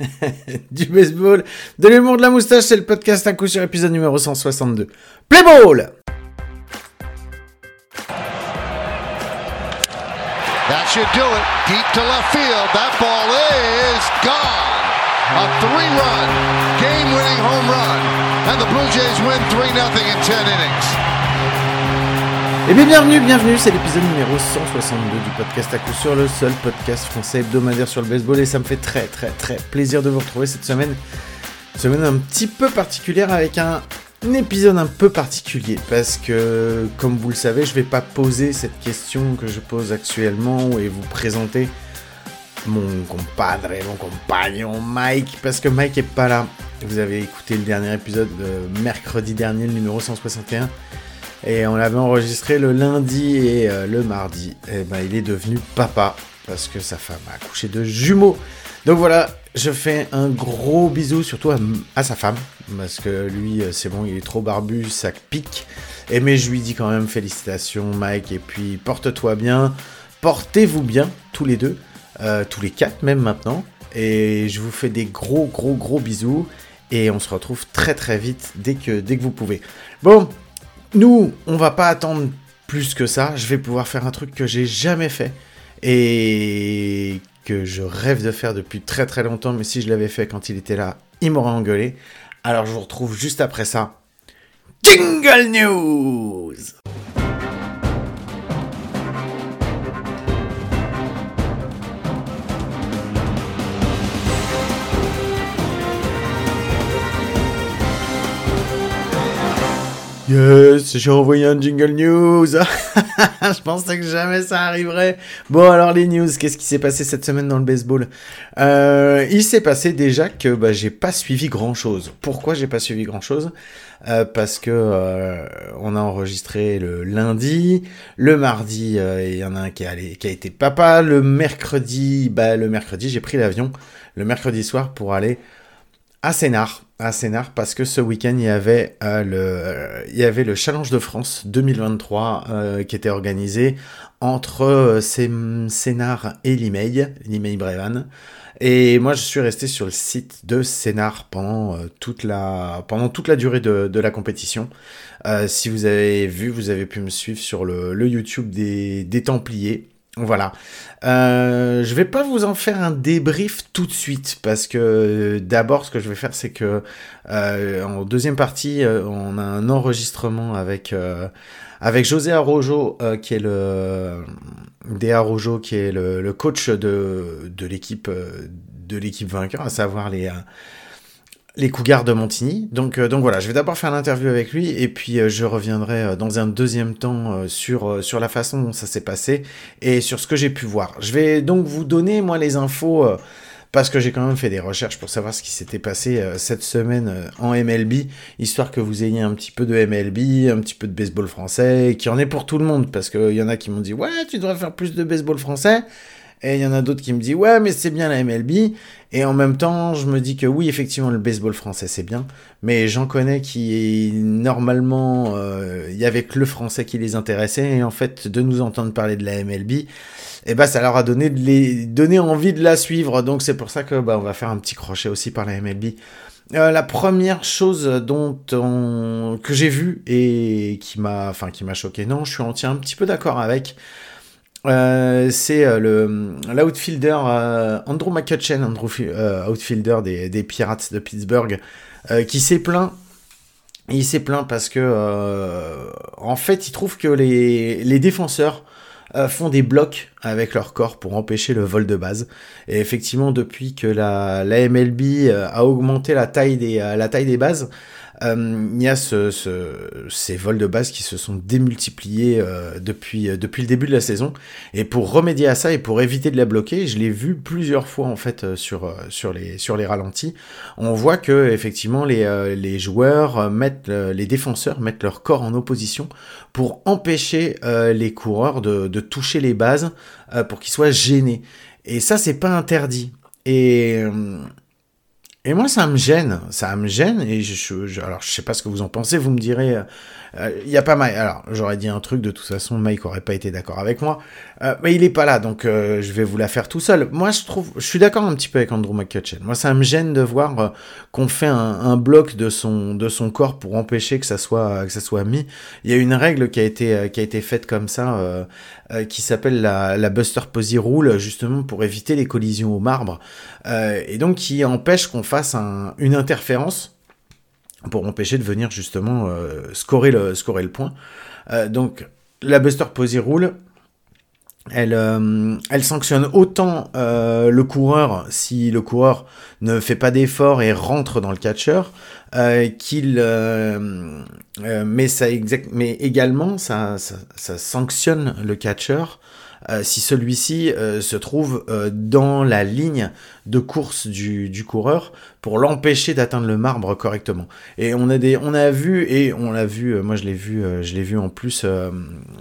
du baseball, de l'humour de la moustache, c'est le podcast à coup sur épisode numéro 162. Play ball That should do it. Deep to left field. That ball is gone. A three-run, game-winning home run. And the Blue Jays win 3-0 in 10 innings. Eh bien bienvenue, bienvenue, c'est l'épisode numéro 162 du podcast à coup sur le seul podcast français hebdomadaire sur le baseball et ça me fait très très très plaisir de vous retrouver cette semaine. Une semaine un petit peu particulière avec un, un épisode un peu particulier parce que comme vous le savez je vais pas poser cette question que je pose actuellement et vous présenter mon compadre, mon compagnon Mike parce que Mike est pas là. Vous avez écouté le dernier épisode de mercredi dernier, le numéro 161 et on l'avait enregistré le lundi et euh, le mardi. Et ben, il est devenu papa parce que sa femme a accouché de jumeaux. Donc voilà, je fais un gros bisou surtout à, sa femme parce que lui, euh, c'est bon, il est trop barbu, ça pique. Et mais je lui dis quand même félicitations, Mike. Et puis porte-toi bien, portez-vous bien tous les deux, euh, tous les quatre même maintenant. Et je vous fais des gros, gros, gros bisous. Et on se retrouve très, très vite dès que vous pouvez. Bon, nous, on va pas attendre plus que ça. Je vais pouvoir faire un truc que j'ai jamais fait et que je rêve de faire depuis très très longtemps. Mais si je l'avais fait quand il était là, il m'aurait engueulé. Alors je vous retrouve juste après ça. Jingle News Yes, j'ai envoyé un jingle news. je pensais que jamais ça arriverait. Bon, alors les news, qu'est-ce qui s'est passé cette semaine dans le baseball? Euh, Il s'est passé déjà que bah, j'ai pas suivi grand-chose. Pourquoi j'ai pas suivi grand-chose? Euh, Parce que euh, on a enregistré le lundi, le mardi, euh, il y en a un qui a, allé- qui a été papa, le mercredi, bah le mercredi j'ai pris l'avion le mercredi soir pour aller à Sénart, à Sénart, parce que ce week-end il y avait euh, le, il y avait le Challenge de France 2023 euh, qui était organisé entre euh, Sé- Sénart et Limeil, Limeil Brévan. Et moi, je suis resté sur le site de Sénart pendant euh, toute la pendant toute la durée de, la compétition. Si vous avez vu, vous avez pu me suivre sur le, le YouTube des, des Templiers. Voilà. Euh, je vais pas vous en faire un débrief tout de suite parce que euh, d'abord ce que je vais faire c'est que euh, en deuxième partie euh, on a un enregistrement avec avec José Arrojo qui est le Arrojo qui est le, le coach de de l'équipe de l'équipe vainqueur à savoir les les Cougars de Montigny. Donc, euh, donc voilà, je vais d'abord faire l'interview avec lui et puis euh, je reviendrai euh, dans un deuxième temps euh, sur, euh, sur la façon dont ça s'est passé et sur ce que j'ai pu voir. Je vais donc vous donner, moi, les infos euh, parce que j'ai quand même fait des recherches pour savoir ce qui s'était passé cette semaine en MLB, histoire que vous ayez un petit peu de MLB, un petit peu de baseball français, et qu'il y en ait pour tout le monde, parce qu'il y en a qui m'ont dit, ouais, tu devrais faire plus de baseball français. Et il y en a d'autres qui me disent ouais mais c'est bien la MLB et en même temps je me dis que oui effectivement le baseball français c'est bien. Mais j'en connais qui normalement euh, il y avait que le français qui les intéressait. Et en fait de nous entendre parler de la MLB et bah ça leur a donné de les donné envie de la suivre. Donc c'est pour ça que bah on va faire un petit crochet aussi par la MLB euh, la première chose dont on... que j'ai vu et qui m'a enfin qui m'a choqué non je suis entier un petit peu d'accord avec euh, c'est euh, le l'outfielder euh, Andrew McCutcheon, Andrew, euh, outfielder des, des Pirates de Pittsburgh, euh, qui s'est plaint. Il s'est plaint parce que, euh, en fait, il trouve que les, les défenseurs euh, font des blocs avec leur corps pour empêcher le vol de base. Et effectivement, depuis que la, la MLB euh, a augmenté la taille des, euh, la taille des bases, euh, il y a ce, ce- ces vols de base qui se sont démultipliés euh, depuis, euh, depuis le début de la saison. Et pour remédier à ça et pour éviter de la bloquer, je l'ai vu plusieurs fois en fait sur, les, ralentis. On voit que effectivement les, joueurs mettent, les défenseurs mettent leur corps en opposition pour empêcher les coureurs de, de toucher les bases pour qu'ils soient gênés. Et ça, c'est pas interdit. Et, et moi, ça me gêne, ça me gêne. Et je, je, alors, je sais pas ce que vous en pensez. Vous me direz, il euh, y a pas Mike. Alors, j'aurais dit un truc. De toute façon, Mike aurait pas été d'accord avec moi. Euh, mais il est pas là, donc euh, je vais vous la faire tout seul. Moi, je trouve, je suis d'accord un petit peu avec Andrew McCutcheon. Moi, ça me gêne de voir qu'on fait un, un, bloc de son de son corps pour empêcher que ça soit que ça soit mis. Il y a une règle qui a été qui a été faite comme ça, qui s'appelle la, la Buster Posey Rule, justement pour éviter les collisions au marbre, et donc qui empêche qu'on fasse une interférence pour empêcher de venir justement euh, scorer, le, scorer le point. Euh, donc la Buster Posey Rule, elle, euh, elle sanctionne autant le coureur si le coureur ne fait pas d'effort et rentre dans le catcher, qu'il mais ça exact, mais également ça, ça, ça sanctionne le catcher euh, si celui-ci euh, se trouve euh, dans la ligne de course du, du coureur pour l'empêcher d'atteindre le marbre correctement. Et on a des, on a vu et on l'a vu, moi je l'ai vu, je l'ai vu en plus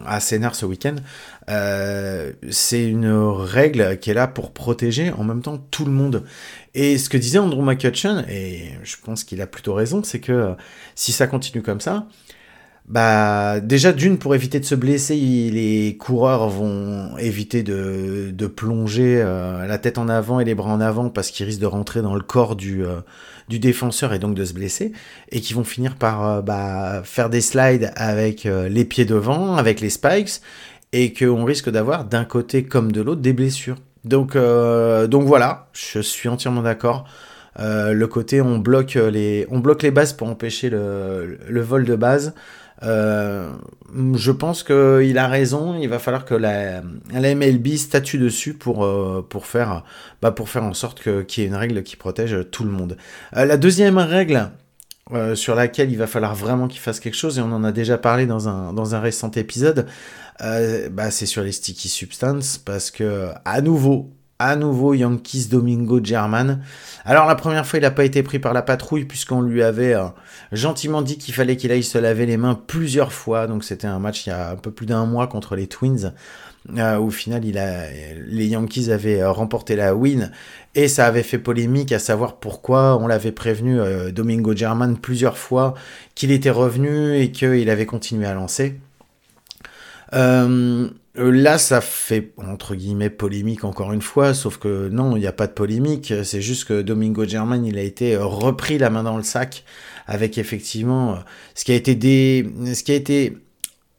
à Sénard ce week-end. c'est une règle qui est là pour protéger en même temps tout le monde. Et ce que disait Andrew McCutcheon, et je pense qu'il a plutôt raison, c'est que si ça continue comme ça, bah déjà d'une pour éviter de se blesser, les coureurs vont éviter de, de plonger euh, la tête en avant et les bras en avant parce qu'ils risquent de rentrer dans le corps du, euh, du défenseur et donc de se blesser et qui vont finir par euh, bah, faire des slides avec les pieds devant, avec les spikes et qu'on risque d'avoir d'un côté comme de l'autre des blessures. Donc, donc voilà, je suis entièrement d'accord. le côté on bloque les on bloque les bases pour empêcher le, le vol de base. Euh, je pense qu'il a raison. Il va falloir que la, la MLB statue dessus pour, euh, pour, faire, bah pour faire en sorte qu'il y ait une règle qui protège tout le monde. Euh, la deuxième règle sur laquelle il va falloir vraiment qu'il fasse quelque chose, et on en a déjà parlé dans un, dans un récent épisode, bah c'est sur les sticky substances, parce que à nouveau, à nouveau Yankees Domingo German. Alors la première fois, il n'a pas été pris par la patrouille puisqu'on lui avait euh, gentiment dit qu'il fallait qu'il aille se laver les mains plusieurs fois. Donc c'était un match il y a un peu plus d'un mois contre les Twins. Euh, au final, les Yankees avaient euh, remporté la win et ça avait fait polémique à savoir pourquoi on l'avait prévenu Domingo German plusieurs fois qu'il était revenu et qu'il avait continué à lancer. Là, ça fait entre guillemets polémique encore une fois, sauf que non, il n'y a pas de polémique. C'est juste que Domingo German, il a été euh, repris la main dans le sac avec effectivement euh, ce qui a été des, ce qui a été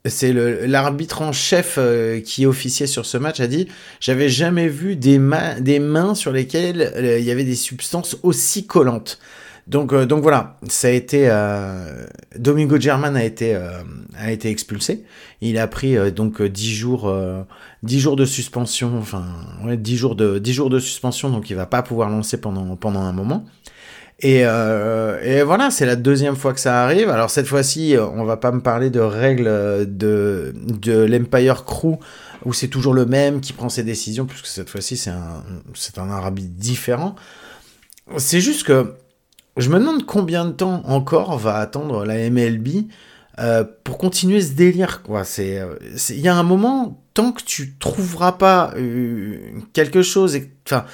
c'est l'arbitre en chef euh, qui officiait sur ce match a dit j'avais jamais vu des, des mains sur lesquelles il y avait des substances aussi collantes. Donc, euh, donc voilà, ça a été euh, Domingo German a été euh, a été expulsé. Il a pris donc 10 jours 10 jours de suspension, enfin ouais, 10 jours de 10 jours de suspension, donc il va pas pouvoir lancer pendant pendant un moment. Et, et voilà, c'est la deuxième fois que ça arrive. Alors cette fois-ci, on va pas me parler de règles de de l'Empire Crew où c'est toujours le même qui prend ses décisions, puisque cette fois-ci c'est un c'est un arbitre différent. C'est juste que je me demande combien de temps encore va attendre la MLB euh, pour continuer ce délire, quoi. C'est, euh, il y a un moment, tant que tu trouveras pas euh, quelque chose, enfin,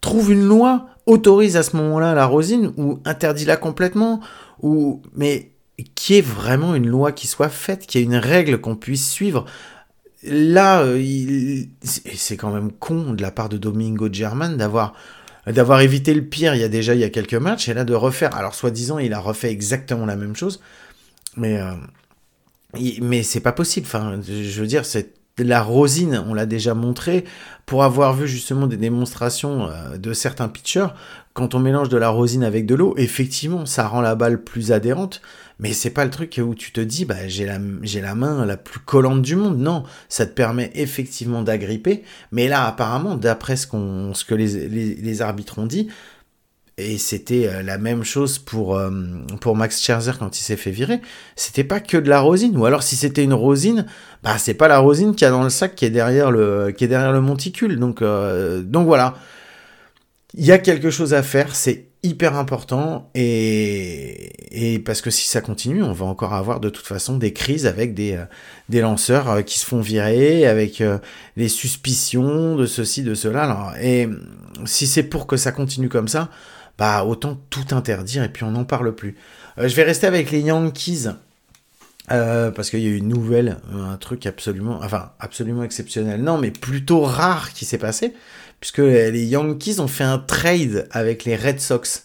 trouve une loi, autorise à ce moment-là la rosine ou interdit-la complètement, ou, mais qui est vraiment une loi qui soit faite, qui ait une règle qu'on puisse suivre. Là, c'est quand même con de la part de Domingo German d'avoir d'avoir évité le pire il y a déjà y a quelques matchs, et là de refaire. Alors, soi-disant, il a refait exactement la même chose, mais, euh, mais c'est pas possible. Enfin, je veux dire, c'est la rosine, on l'a déjà montré, pour avoir vu justement des démonstrations euh, de certains pitchers, quand on mélange de la rosine avec de l'eau, effectivement, ça rend la balle plus adhérente, mais c'est pas le truc où tu te dis, bah, j'ai la, j'ai la main la plus collante du monde. Non, ça te permet effectivement d'agripper, mais là, apparemment, d'après ce, que les, arbitres ont dit, et c'était euh, la même chose pour, euh, pour Max Scherzer quand il s'est fait virer. C'était pas que de la rosine. Ou alors si c'était une rosine, bah c'est pas la rosine qui a dans le sac qui est derrière le, qui est derrière le monticule. Donc, euh, donc voilà. Il y a quelque chose à faire, c'est hyper important et, et, parce que si ça continue, on va encore avoir de toute façon des crises avec des, des lanceurs qui se font virer, avec les suspicions de ceci, de cela. Alors, et si c'est pour que ça continue comme ça, bah autant tout interdire et puis on n'en parle plus. je vais rester avec les Yankees. parce qu'il y a eu une nouvelle, un truc absolument, enfin absolument exceptionnel, non, mais plutôt rare qui s'est passé, puisque les Yankees ont fait un trade avec les Red Sox,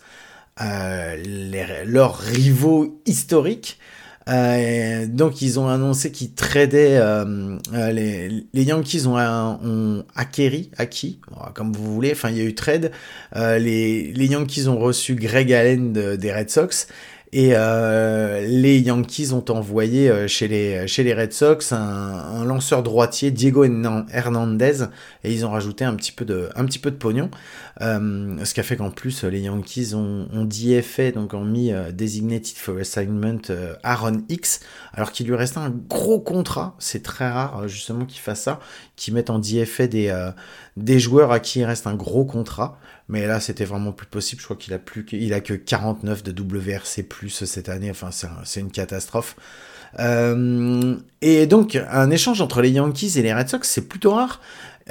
leurs rivaux historiques, euh, donc ils ont annoncé qu'ils tradaient euh, euh, les, Yankees ont, acquéri, acquis, comme vous voulez. Enfin, il y a eu trade. les Yankees ont reçu Greg Allen des Red Sox et euh, les Yankees ont envoyé euh, chez, les, chez les Red Sox un, un, lanceur droitier, Diego Hernandez, et ils ont rajouté un petit peu de, un petit peu de pognon. Euh, ce qui a fait qu'en plus, les Yankees ont, ont DFA, donc ont mis euh, Designated for Assignment euh, Aaron X, alors qu'il lui restait un gros contrat. C'est très rare, justement, qu'ils fassent ça, qu'ils mettent en DFA des, des joueurs à qui il reste un gros contrat. Mais là, c'était vraiment plus possible. Je crois qu'il a plus, il a que 49 de WRC plus cette année. Enfin, c'est une catastrophe. Euh, et donc, un échange entre les Yankees et les Red Sox, c'est plutôt rare.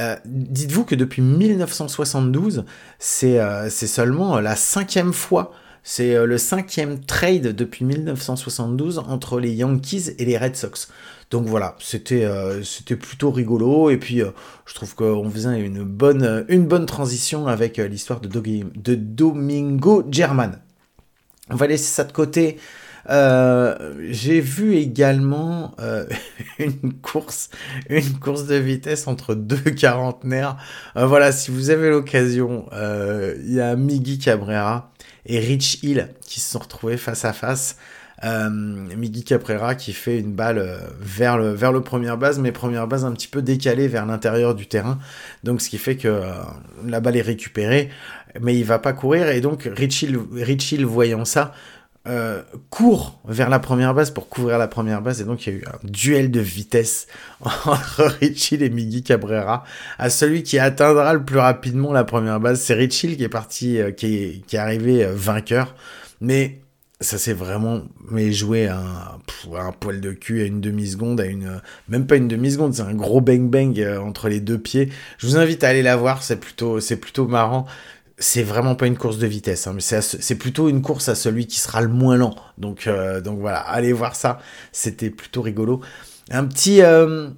Euh, dites-vous que depuis 1972, euh, c'est seulement la cinquième fois c'est le cinquième trade depuis 1972 entre les Yankees et les Red Sox. Donc voilà, c'était euh, c'était plutôt rigolo et puis euh, je trouve qu'on faisait une bonne une bonne transition avec l'histoire de, de Domingo German. On va laisser ça de côté. j'ai vu également une course, une course de vitesse entre deux quarantenaires. voilà, si vous avez l'occasion, il y a Miggy Cabrera et Rich Hill qui se sont retrouvés face à face. Euh, Miggy Caprera qui fait une balle euh, vers le, vers le première base, mais première base un petit peu décalée vers l'intérieur du terrain. Donc ce qui fait que euh, la balle est récupérée, mais il va pas courir. Et donc Rich Hill, Rich Hill voyant ça, euh, court vers la première base pour couvrir la première base et donc il y a eu un duel de vitesse entre Richie et Miggy Cabrera à celui qui atteindra le plus rapidement la première base c'est Richie qui est parti euh, qui, est, qui est arrivé vainqueur mais ça s'est vraiment mais joué à un, poil de cul à une demi seconde à une même pas une demi seconde c'est un gros bang bang entre les deux pieds je vous invite à aller la voir c'est plutôt c'est plutôt marrant c'est vraiment pas une course de vitesse, hein, mais c'est plutôt une course à celui qui sera le moins lent. Donc, euh, donc voilà, allez voir ça, c'était plutôt rigolo. Un petit, euh,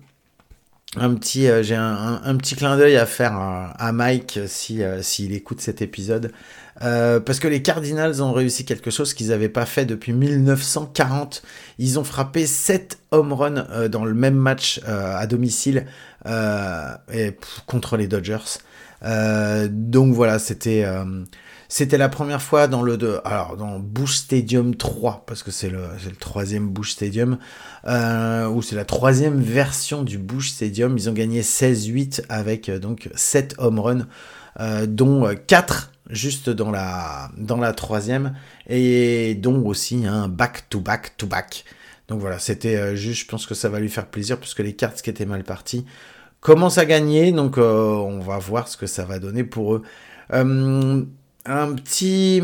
un petit, euh, j'ai un, un, petit clin d'œil à faire à, Mike si s'il écoute cet épisode, parce que les Cardinals ont réussi quelque chose qu'ils n'avaient pas fait depuis 1940. Ils ont frappé 7 home runs dans le même match à domicile et, contre les Dodgers. Euh, donc voilà, c'était euh, c'était la première fois dans le alors dans Bush Stadium 3 parce que c'est le, le troisième Bush Stadium euh, ou c'est la troisième version du Bush Stadium. Ils ont gagné 16-8 avec euh, donc 7 home runs euh, dont 4 juste dans la dans la troisième et dont aussi un back to back to back. Donc voilà, c'était juste, je pense que ça va lui faire plaisir puisque les cartes qui étaient mal parties commence à gagner, donc euh, on va voir ce que ça va donner pour eux. Euh, un petit,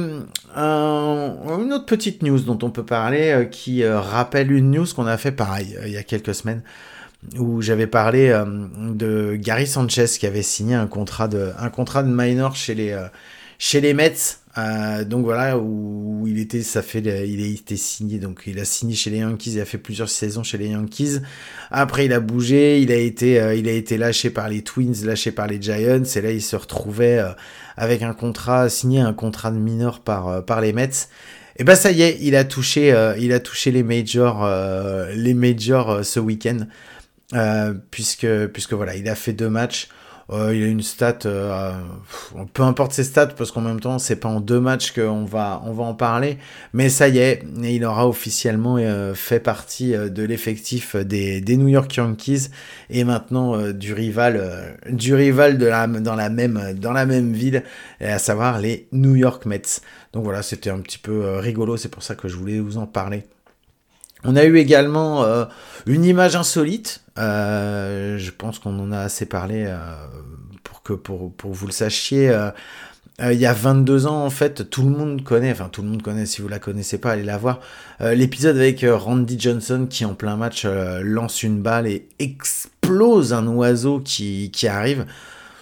une autre petite news dont on peut parler euh, qui rappelle une news qu'on a fait pareil il y a quelques semaines où j'avais parlé de Gary Sanchez qui avait signé un contrat de, un contrat de minor chez les, chez les Mets euh, donc voilà où il était ça fait il a été signé donc il a signé chez les Yankees il a fait plusieurs saisons chez les Yankees. Après il a bougé il a été euh, il a été lâché par les Twins lâché par les Giants et là il se retrouvait euh, avec un contrat signé un contrat de mineur par par les Mets. Et ben ça y est il a touché il a touché les majors les majors ce week-end. Puisque puisque voilà il a fait deux matchs euh, il a une stat, euh, peu importe ses stats, parce qu'en même temps, c'est pas en deux matchs qu'on va, on va en parler. Mais ça y est, il aura officiellement euh, fait partie de l'effectif des, des, New York Yankees et maintenant du rival, du rival de la, dans la même, dans la même ville, à savoir les New York Mets. Donc voilà, c'était un petit peu rigolo, c'est pour ça que je voulais vous en parler. On a eu également euh, une image insolite. Euh, je pense qu'on en a assez parlé euh, pour que pour, vous le sachiez. il y a 22 ans, en fait, tout le monde connaît, enfin tout le monde connaît, si vous la connaissez pas, allez la voir, l'épisode avec Randy Johnson qui en plein match lance une balle et explose un oiseau qui, arrive.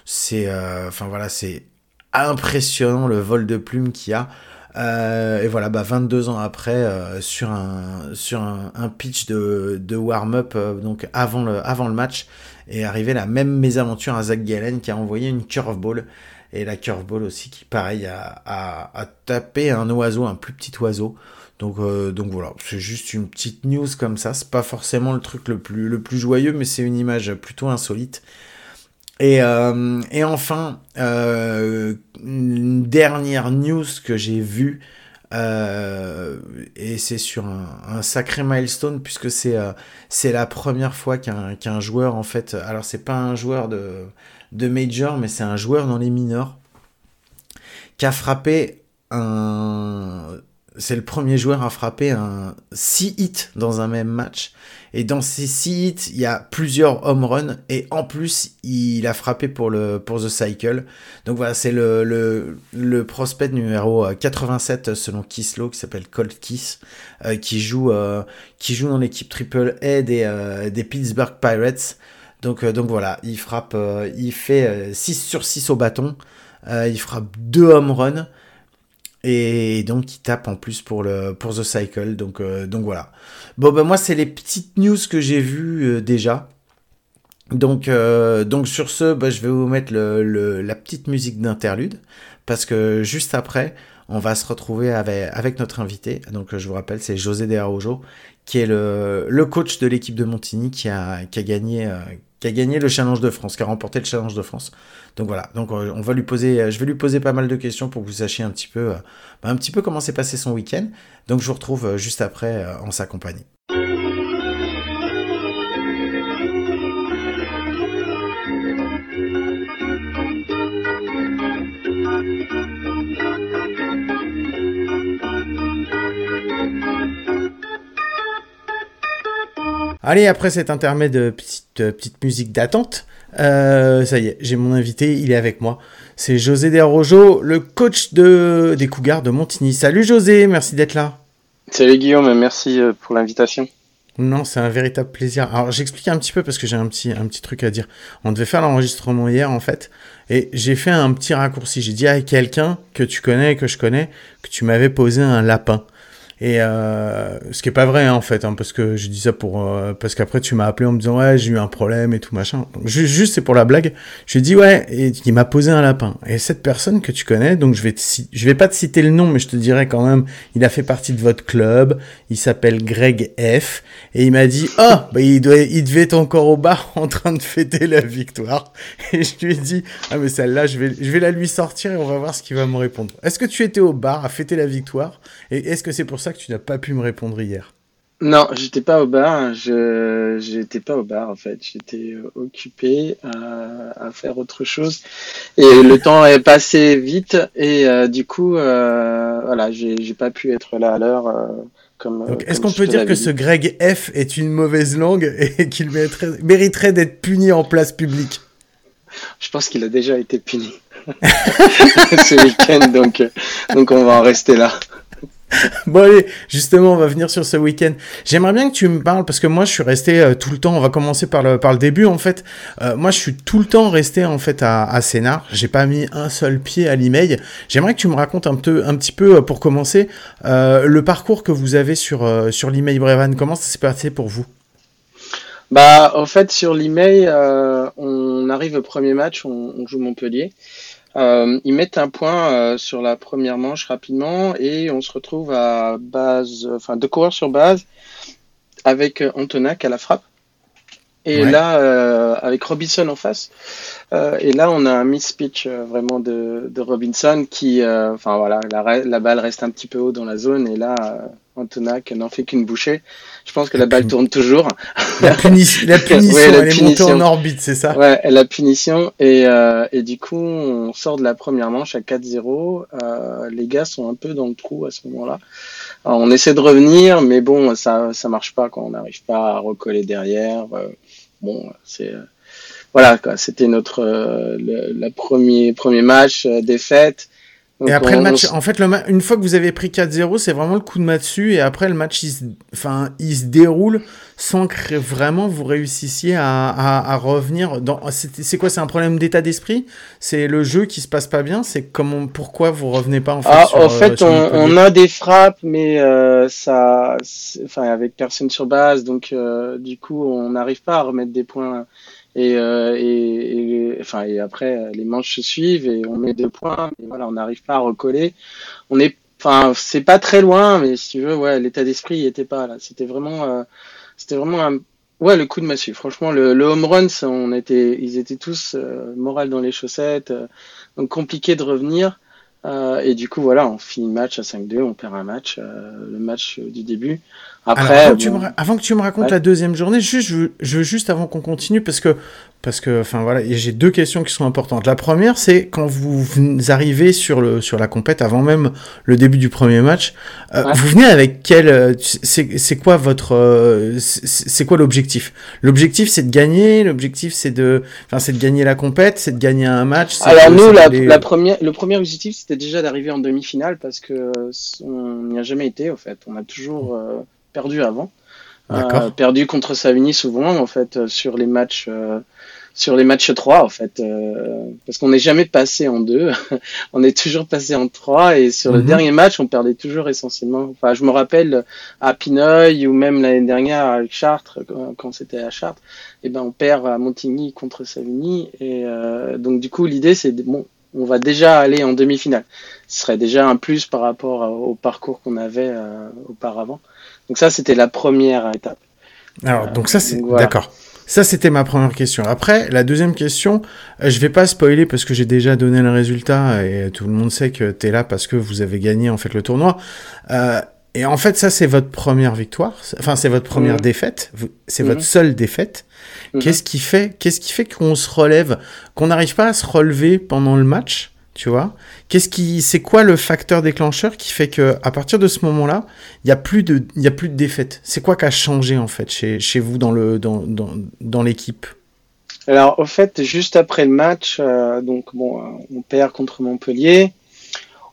C'est, enfin voilà, c'est impressionnant le vol de plumes qu'il y a. Euh, et voilà, bah 22 ans après, euh, sur un sur un, pitch de, de warm-up, euh, donc avant le avant le match, est arrivé la même mésaventure à Zach Gallen qui a envoyé une curveball et la curveball aussi qui pareil a, a, a tapé un oiseau, un plus petit oiseau. Donc donc voilà, c'est juste une petite news comme ça. C'est pas forcément le truc le plus le plus joyeux, mais c'est une image plutôt insolite. Et, euh, et enfin, euh, une dernière news que j'ai vue, euh, et c'est sur un, sacré milestone puisque c'est la première fois qu'un joueur en fait, alors c'est pas un joueur de de major, mais c'est un joueur dans les minors qui a frappé un c'est le premier joueur à frapper un 6 hits dans un même match. Et dans ces 6 hits, il y a plusieurs home runs. Et en plus, il a frappé pour, le, pour The Cycle. Donc voilà, c'est le, le, le, prospect numéro 87 selon Kisslow, qui s'appelle Colt Kiss, euh, qui, joue, euh, qui joue dans l'équipe Triple A des, euh, des Pittsburgh Pirates. Donc, euh, donc voilà, il frappe, euh, il fait 6 sur 6 au bâton. il frappe 2 home runs et donc il tape en plus pour le pour The Cycle. Donc euh, donc voilà. Bon ben moi c'est les petites news que j'ai vues euh, déjà. Donc euh, donc sur ce bah, je vais vous mettre le, la petite musique d'interlude. Parce que juste après on va se retrouver avec, avec notre invité. Donc je vous rappelle c'est José De Araujo qui est le, le coach de l'équipe de Montigny qui a qui a gagné qui a gagné le Challenge de France qui a remporté le Challenge de France donc voilà, donc euh, on va lui poser, euh, je vais lui poser pas mal de questions pour que vous sachiez un petit peu, euh, bah, un petit peu comment s'est passé son week-end. Donc je vous retrouve juste après en sa compagnie. Allez, après cet intermède de petite, petite musique d'attente, euh, ça y est, j'ai mon invité, il est avec moi. C'est José Desrojo, le coach de, des Cougars de Montigny. Salut José, merci d'être là. Salut Guillaume, merci euh, pour l'invitation. Non, c'est un véritable plaisir. Alors j'explique un petit peu parce que j'ai un petit, un petit truc à dire. On devait faire l'enregistrement hier en fait, et j'ai fait un petit raccourci. J'ai dit à quelqu'un que tu connais, que je connais, que tu m'avais posé un lapin. Et euh, ce qui est pas vrai hein, en fait, hein, parce que je dis ça pour euh, parce qu'après tu m'as appelé en me disant ouais j'ai eu un problème et tout machin. Juste c'est pour la blague. Je lui ai dit ouais et il m'a posé un lapin. Et cette personne que tu connais, donc je vais te, je vais pas te citer le nom, mais je te dirai quand même, il a fait partie de votre club. Il s'appelle Greg F. Et il m'a dit oh bah il doit il devait être encore au bar en train de fêter la victoire. Et je lui ai dit ah mais celle-là je vais je vais la lui sortir et on va voir ce qu'il va me répondre. Est-ce que tu étais au bar à fêter la victoire? Et est-ce que c'est pour ça que tu n'as pas pu me répondre hier. Non, j'étais pas au bar. Je j'étais pas au bar en fait. J'étais euh, occupé à, à, faire autre chose et le temps est passé vite et euh, du coup euh, voilà, j'ai pas pu être là à l'heure. Euh, comme, est-ce qu'on peut dire que ce Greg F est une mauvaise langue et qu'il mériterait, mériterait d'être puni en place publique? Je pense qu'il a déjà été puni ce week-end, donc donc on va en rester là. bon allez, justement, on va venir sur ce week-end. J'aimerais bien que tu me parles parce que moi, je suis resté euh, tout le temps. On va commencer par le par le début en fait. Euh, moi, je suis tout le temps resté en fait à, à Sénart. J'ai pas mis un seul pied à l'email. J'aimerais que tu me racontes un peu un petit peu euh, pour commencer le parcours que vous avez sur sur l'email Brevan. Comment ça s'est passé pour vous? Bah, en fait, sur l'email, on arrive au premier match, on joue Montpellier. Euh, ils mettent un point euh, sur la première manche rapidement et on se retrouve à base, enfin deux coureurs sur base avec Antonac à la frappe. Et ouais. là, euh, avec Robinson en face. Euh, et là, on a un miss-pitch euh, vraiment de, de, Robinson qui, euh, enfin voilà, la, la, balle reste un petit peu haut dans la zone. Et là, Antonac n'en fait qu'une bouchée. Je pense que la, la balle tourne toujours. La, puni la punition, ouais, la elle punition. est montée en orbite, c'est ça? Ouais, la punition. Et, et du coup, on sort de la première manche à 4-0. les gars sont un peu dans le trou à ce moment-là. on essaie de revenir, mais bon, ça ça marche pas quand on n'arrive pas à recoller derrière bon, c'est euh, voilà quoi. C'était notre euh, le, le, premier premier match euh, et après le match, en fait, le une fois que vous avez pris 4-0, c'est vraiment le coup de dessus. Et après, le match, il se, enfin, il se déroule sans que vraiment vous réussissiez à, à, revenir. Dans... C'est quoi C'est un problème d'état d'esprit? C'est le jeu qui se passe pas bien C'est comment Pourquoi vous revenez pas en fait ah, En fait, on, on, a des frappes, mais euh, ça, enfin, avec personne sur base, donc euh, du coup, on n'arrive pas à remettre des points et, euh, et, et, enfin, et après, les manches se suivent et on met deux points. Mais voilà, on n'arrive pas à recoller. On est, enfin, c'est pas très loin, mais si tu veux, ouais, l'état d'esprit était pas là. C'était vraiment, euh, c'était vraiment un, ouais, le coup de massue. Franchement, le, le home run, on était, ils étaient tous euh, moral dans les chaussettes, euh, donc compliqué de revenir. Euh, et du coup, voilà, on finit le match à 5-2, on perd un match, le match du début. Après, avant, que tu me racontes la deuxième journée, juste, je, veux, je veux juste avant qu'on continue, parce que, parce que, enfin voilà, j'ai deux questions qui sont importantes. La première, c'est quand vous arrivez sur le sur la compète, avant même le début du premier match, euh, vous venez avec quel, euh, c'est quoi votre, euh, c'est quoi l'objectif? L'objectif, c'est de gagner. L'objectif, c'est de, enfin, c'est de gagner la compète, c'est de gagner un match. Alors nous, la, la, première, le premier objectif, c'était déjà d'arriver en demi-finale, parce que on n'y a jamais été, en fait. On a toujours perdu avant. Euh, perdu contre Savigny souvent en fait euh, sur les matchs euh, sur les matchs 3 en fait parce qu'on n'est jamais passé en deux. On est toujours passé en 3 et sur le mhm. dernier match on perdait toujours essentiellement. Enfin je me rappelle à Pinoy ou même l'année dernière avec Chartres quand, c'était à Chartres et eh ben on perd à Montigny contre Savigny et donc du coup l'idée c'est bon on va déjà aller en demi-finale. Ce serait déjà un plus par rapport au parcours qu'on avait auparavant donc ça, c'était la première étape. Alors, donc ça, c'est d'accord. Ça, c'était ma première question. Après, la deuxième question, euh, je vais pas spoiler parce que j'ai déjà donné le résultat et tout le monde sait que tu es là parce que vous avez gagné en fait le tournoi. Euh, et en fait, ça, c'est votre première victoire. Enfin, c'est votre première mhm. défaite. C'est votre mhm. seule défaite. Mhm. Qu'est-ce qui fait, qu'est-ce qui fait qu'on se relève, qu'on n'arrive pas à se relever pendant le match tu vois Qu'est-ce qui, c'est quoi le facteur déclencheur qui fait que à partir de ce moment-là, il y a plus de, il y a plus de défaite. C'est quoi qui a changé en fait chez, chez vous dans le, dans, dans, dans l'équipe? Alors au fait, juste après le match, euh, donc bon, on perd contre Montpellier.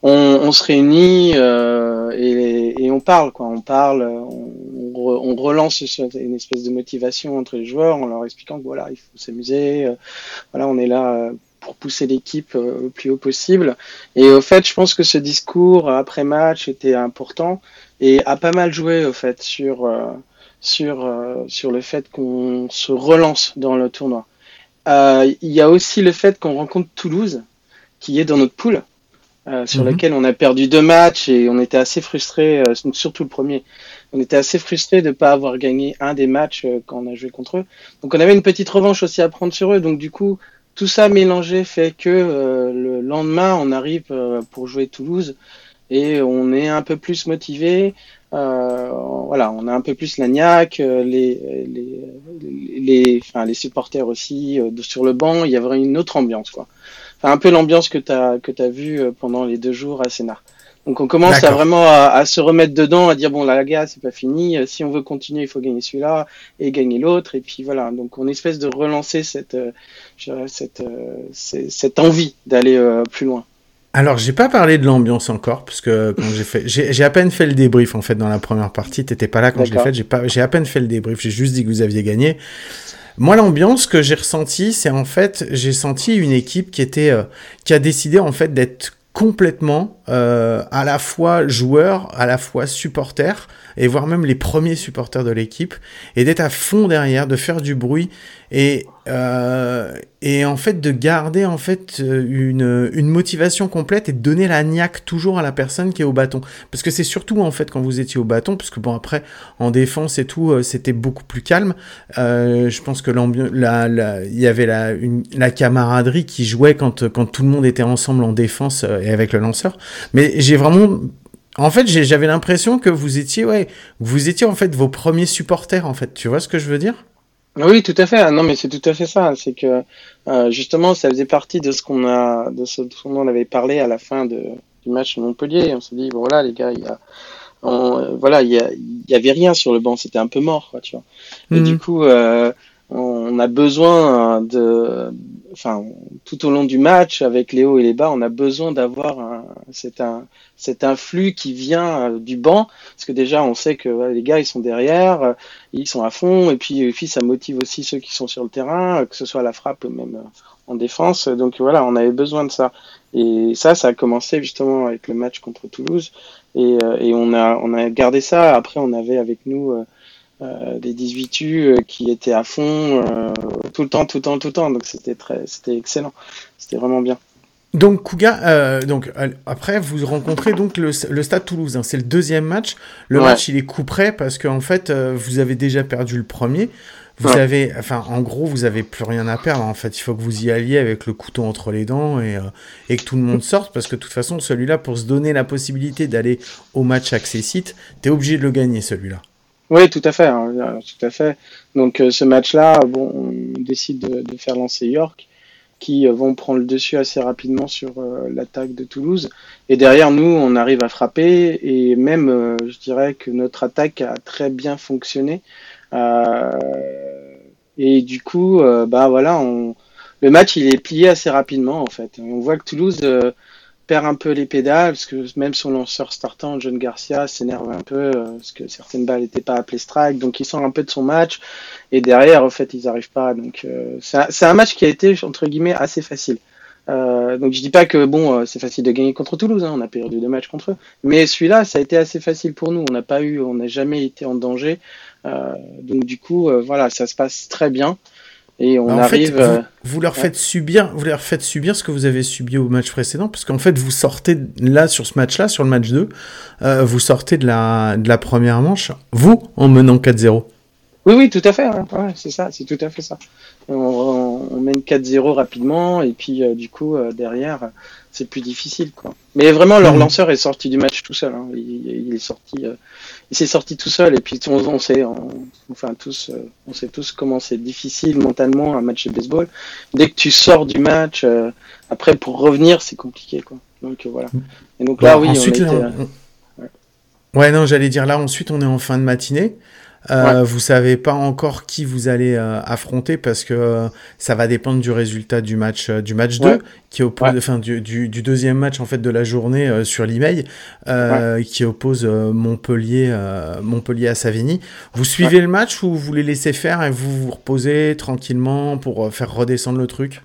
On, se réunit euh, et, on parle quoi. On parle, on, relance une espèce de motivation entre les joueurs en leur expliquant que voilà, il faut s'amuser. Euh, voilà, on est là pour pousser l'équipe euh, le plus haut possible. Et au fait, je pense que ce discours après match était important et a pas mal joué au fait sur euh, sur euh, sur le fait qu'on se relance dans le tournoi. il y a aussi le fait qu'on rencontre Toulouse, qui est dans notre poule, sur mhm. lequel on a perdu deux matchs et on était assez frustré, surtout le premier. On était assez frustré de ne pas avoir gagné un des matchs quand on a joué contre eux. Donc on avait une petite revanche aussi à prendre sur eux. Donc du coup, tout ça mélangé fait que euh, le lendemain, on arrive euh, pour jouer Toulouse et on est un peu plus motivé. Euh, voilà, on a un peu plus la niaque, les, les, les, enfin, les supporters aussi sur le banc. Il y avait une autre ambiance, quoi. Enfin, un peu l'ambiance que tu as que as vu pendant les deux jours à Sénart. Donc on commence à vraiment à, se remettre dedans, à dire bon la gars c'est pas fini, euh, si on veut continuer il faut gagner celui-là et gagner l'autre. Et puis voilà. Donc on espèce de relancer cette euh, cette, euh, cette envie d'aller plus loin. Alors j'ai pas parlé de l'ambiance encore parce que quand j'ai fait j'ai à peine fait le débrief en fait dans la première partie. T'étais pas là quand je l'ai fait. J'ai pas j'ai à peine fait le débrief. J'ai juste dit que vous aviez gagné. Moi, l'ambiance que j'ai ressentie, c'est en fait, j'ai senti une équipe qui était, qui a décidé en fait d'être complètement euh, à la fois joueur, à la fois supporter, et voire même les premiers supporters de l'équipe, et d'être à fond derrière, de faire du bruit, et, euh, et en fait de garder en fait une, une motivation complète et de donner la niaque toujours à la personne qui est au bâton. Parce que c'est surtout en fait quand vous étiez au bâton, parce que bon après en défense et tout, euh, c'était beaucoup plus calme. Euh, je pense que l'ambiance, il y avait la, une, la camaraderie qui jouait quand, quand tout le monde était ensemble en défense et avec le lanceur. Mais j'ai vraiment en fait, j'avais l'impression que vous étiez, ouais, vous étiez en fait vos premiers supporters, en fait. Tu vois ce que je veux dire? Oui, tout à fait. Non, mais c'est tout à fait ça. C'est que euh, justement, ça faisait partie de ce qu'on a, de ce dont on avait parlé à la fin de, du match de Montpellier. On s'est dit, bon, voilà, les gars, il y a, voilà, il y, avait rien sur le banc. C'était un peu mort, quoi, tu vois. Et mhm. du coup, euh, on a besoin de enfin, tout au long du match, avec les hauts et les bas, on a besoin d'avoir un, c'est un, cet influx qui vient euh, du banc, parce que déjà, on sait que les gars, ils sont derrière, euh, ils sont à fond, et puis, et puis, ça motive aussi ceux qui sont sur le terrain, que ce soit à la frappe ou même en défense. Donc voilà, on avait besoin de ça. Et ça, ça a commencé justement avec le match contre Toulouse, et, et on a, on a gardé ça. Après, on avait avec nous euh, des 18U euh, qui étaient à fond euh, tout le temps, tout le temps, tout le temps. Donc c'était très, c'était excellent. C'était vraiment bien. Donc Kouga, donc après vous rencontrez donc le, Stade Toulouse. Hein. c'est le deuxième match. Le match il est coup près parce qu'en fait vous avez déjà perdu le premier. Vous avez, enfin en gros vous avez plus rien à perdre. En fait il faut que vous y alliez avec le couteau entre les dents et, et que tout le monde sorte parce que de toute façon celui-là pour se donner la possibilité d'aller au match accessite, t'es obligé de le gagner celui-là. Oui, tout à fait, hein, tout à fait. Donc euh, ce match-là, bon, on décide de, faire lancer York, qui euh, vont prendre le dessus assez rapidement sur euh, l'attaque de Toulouse. Et derrière nous, on arrive à frapper, et même, je dirais que notre attaque a très bien fonctionné. et du coup, bah voilà, on... le match il est plié assez rapidement en fait. On voit que Toulouse perd un peu les pédales, parce que même son lanceur startant, John Garcia, s'énerve un peu, euh, parce que certaines balles n'étaient pas appelées strike, donc il sort un peu de son match, et derrière, en fait, ils n'arrivent pas. Donc, euh, c'est un, match qui a été, entre guillemets, assez facile. Euh, donc, je dis pas que, bon, c'est facile de gagner contre Toulouse, hein, on a perdu deux matchs contre eux, mais celui-là, ça a été assez facile pour nous, on n'a pas eu, on n'a jamais été en danger, donc du coup, voilà, ça se passe très bien. Et on bah, arrive. Fait, euh, vous, leur faites subir, vous leur faites subir ce que vous avez subi au match précédent, parce qu'en fait, vous sortez là sur ce match-là, sur le match 2, euh, vous sortez de la, de la première manche, vous, en menant 4-0. Oui, oui, tout à fait. c'est ça, c'est tout à fait ça. On, mène 4-0 rapidement, et puis euh, du coup, derrière, c'est plus difficile, quoi. Mais vraiment, leur mhm. lanceur est sorti du match tout seul. Hein. Il, est sorti, il s'est sorti tout seul et puis on, sait, enfin tous, euh, on sait tous comment c'est difficile mentalement un match de baseball. Dès que tu sors du match, euh, après pour revenir c'est compliqué quoi. Donc euh, voilà. Et donc là oui, ensuite, ouais. non, j'allais dire là ensuite on est en fin de matinée. Euh, Vous savez pas encore qui vous allez euh, affronter parce que euh, ça va dépendre du résultat du match euh, du match 2 qui oppose enfin du, du, du, deuxième match en fait de la journée sur l'email qui oppose Montpellier Montpellier à Savigny. Vous suivez le match ou vous les laissez faire et vous vous reposez tranquillement pour faire redescendre le truc?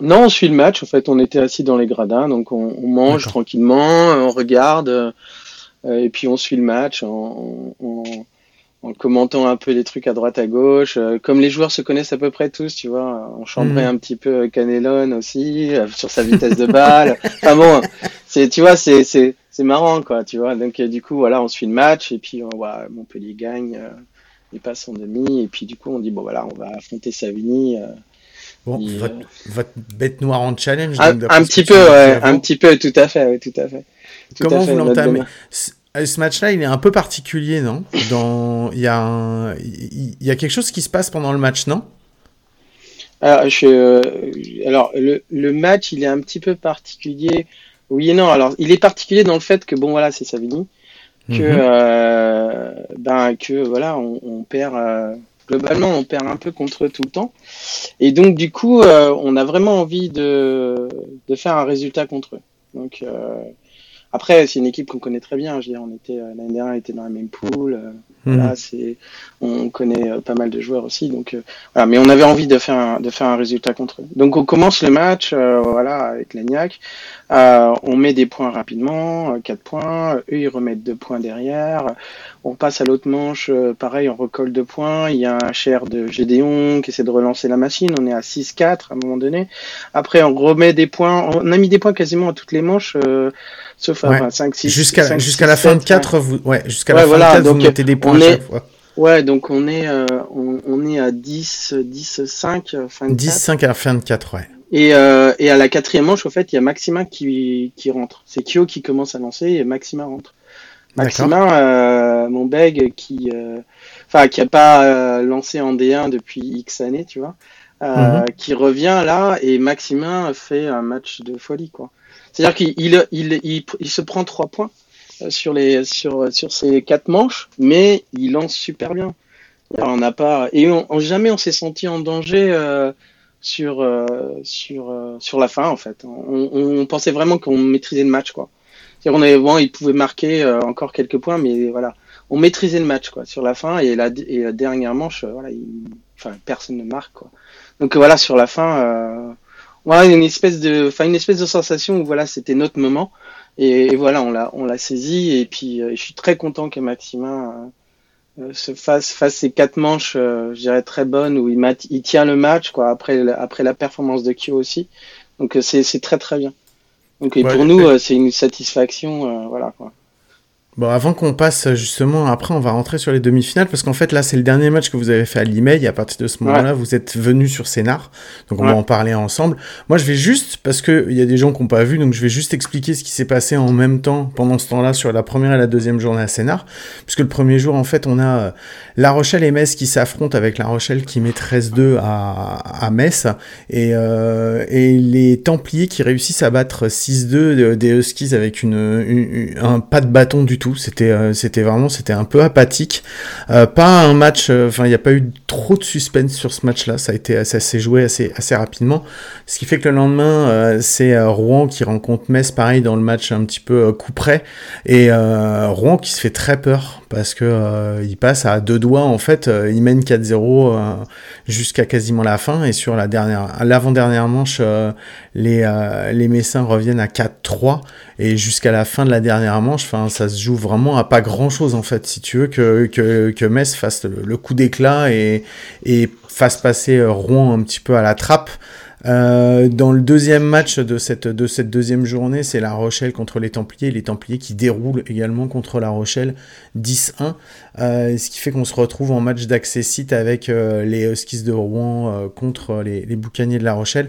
Non, on suit le match. En fait, on était assis dans les gradins, donc on, on mange tranquillement, on regarde et puis on suit le match. On, on, en commentant un peu des trucs à droite à gauche. Euh, comme les joueurs se connaissent à peu près tous, tu vois, on chambrait mm. un petit peu Canelon aussi euh, sur sa vitesse de balle. enfin bon, c'est tu vois, c'est c'est c'est marrant quoi, tu vois. Donc euh, du coup voilà, on suit le match et puis on voit Montpellier gagne, il passe en demi et puis du coup on dit bon voilà, on va affronter Savigny. Bon, votre, bête noire en challenge. Un, petit peu, ouais, un petit peu, tout à fait, ouais, tout à fait. Comment vous l'entamez ce match-là, il est un peu particulier, non? Dans, il y a, il y a quelque chose qui se passe pendant le match, non? Alors, je, euh, alors le, le, match, il est un petit peu particulier. Oui et non. Alors, il est particulier dans le fait que bon, voilà, c'est Savigny, que mhm. euh, ben que voilà, on, on perd. globalement, on perd un peu contre eux tout le temps, et donc du coup, on a vraiment envie de, de faire un résultat contre eux. Donc, après, c'est une équipe qu'on connaît très bien. Je veux dire, on était euh, l'année dernière, on était dans la même pool. Euh, mhm. c'est, on connaît euh, pas mal de joueurs aussi. Donc voilà, mais on avait envie de faire un, de faire un résultat contre eux. Donc on commence le match, voilà, avec l'Agnac. on met des points rapidement, 4 points. Eux, ils remettent 2 points derrière. On passe à l'autre manche, pareil, on recolle 2 points. Il y a un cher de Gédéon qui essaie de relancer la machine. On est à 6-4 à un moment donné. Après, on remet des points. On a mis des points quasiment à toutes les manches. Sauf à 5, 6. Jusqu'à jusqu'à la fin de 4, vous, ouais, jusqu'à la fin de 4, donc, vous mettez des points à chaque fois. Ouais, donc on est, euh, on, on, est à 10, 10, 5, fin de 10, 5 à la fin de 4, ouais. Et, euh, et à la quatrième manche, au fait, il y a Maxima qui, qui rentre. C'est Kyo qui commence à lancer et Maxima rentre. Maxima, euh, mon beg, qui, euh, enfin, qui a pas euh, lancé en D1 depuis X années, tu vois, euh, mm-hmm. qui revient là et Maxima fait un match de folie, quoi. C'est-à-dire qu'il il, il, il, se prend trois points euh, sur les sur sur ces quatre manches, mais il lance super bien. on n'a pas et on, jamais on s'est senti en danger euh, sur sur sur la fin en fait. On, on pensait vraiment qu'on maîtrisait le match quoi. On est bon, il pouvait marquer encore quelques points, mais voilà, on maîtrisait le match quoi sur la fin et la, et la dernière manche, voilà, enfin personne ne marque quoi. Donc voilà sur la fin, voilà une espèce de, enfin une espèce de sensation où voilà c'était notre moment et, voilà on l'a on l'a saisi et puis je suis très content que Maximin euh, se fasse, fasse ces quatre manches, euh, je dirais très bonnes, où il, il tient le match, quoi, après, après la performance de Kyo aussi. Donc euh, c'est très très bien. Donc et pour nous, c'est une satisfaction, voilà quoi. Bon, avant qu'on passe justement, après on va rentrer sur les demi-finales parce qu'en fait là c'est le dernier match que vous avez fait à l'email et à partir de ce moment-là vous êtes venu sur Scénar, donc on va en parler ensemble. Moi je vais juste, parce qu'il y a des gens qui n'ont pas vu, donc je vais juste expliquer ce qui s'est passé en même temps pendant ce temps-là sur la première et la deuxième journée à Scénar, puisque le premier jour en fait on a euh, La Rochelle et Metz qui s'affrontent avec La Rochelle qui met 13-2 à, à Metz. Et, euh, et les Templiers qui réussissent à battre 6-2 des Huskies avec une, un pas de bâton du tout c'était euh, c'était vraiment c'était un peu apathique. Euh, pas un match. Euh, enfin, il n'y a pas eu trop de suspense sur ce match-là. Ça a été s'est joué assez rapidement. Ce qui fait que le lendemain, c'est Rouen qui rencontre Metz pareil dans le match un petit peu coup près et Rouen qui se fait très peur parce que il passe à deux doigts en fait. il mène 4-0 jusqu'à quasiment la fin et sur la dernière l'avant-dernière manche, les les Messins reviennent à 4-3 et jusqu'à la fin de la dernière manche, enfin ça se joue vraiment à pas grand chose en fait, si tu veux que, que, que Metz fasse le, coup d'éclat et, et fasse passer Rouen un petit peu à la trappe. Euh, dans le deuxième match de cette, de cette deuxième journée, c'est La Rochelle contre les Templiers. Les Templiers qui déroulent également contre La Rochelle 10-1. Euh, ce qui fait qu'on se retrouve en match d'accès-site avec euh, les Huskies de Rouen contre les, Boucaniers de La Rochelle.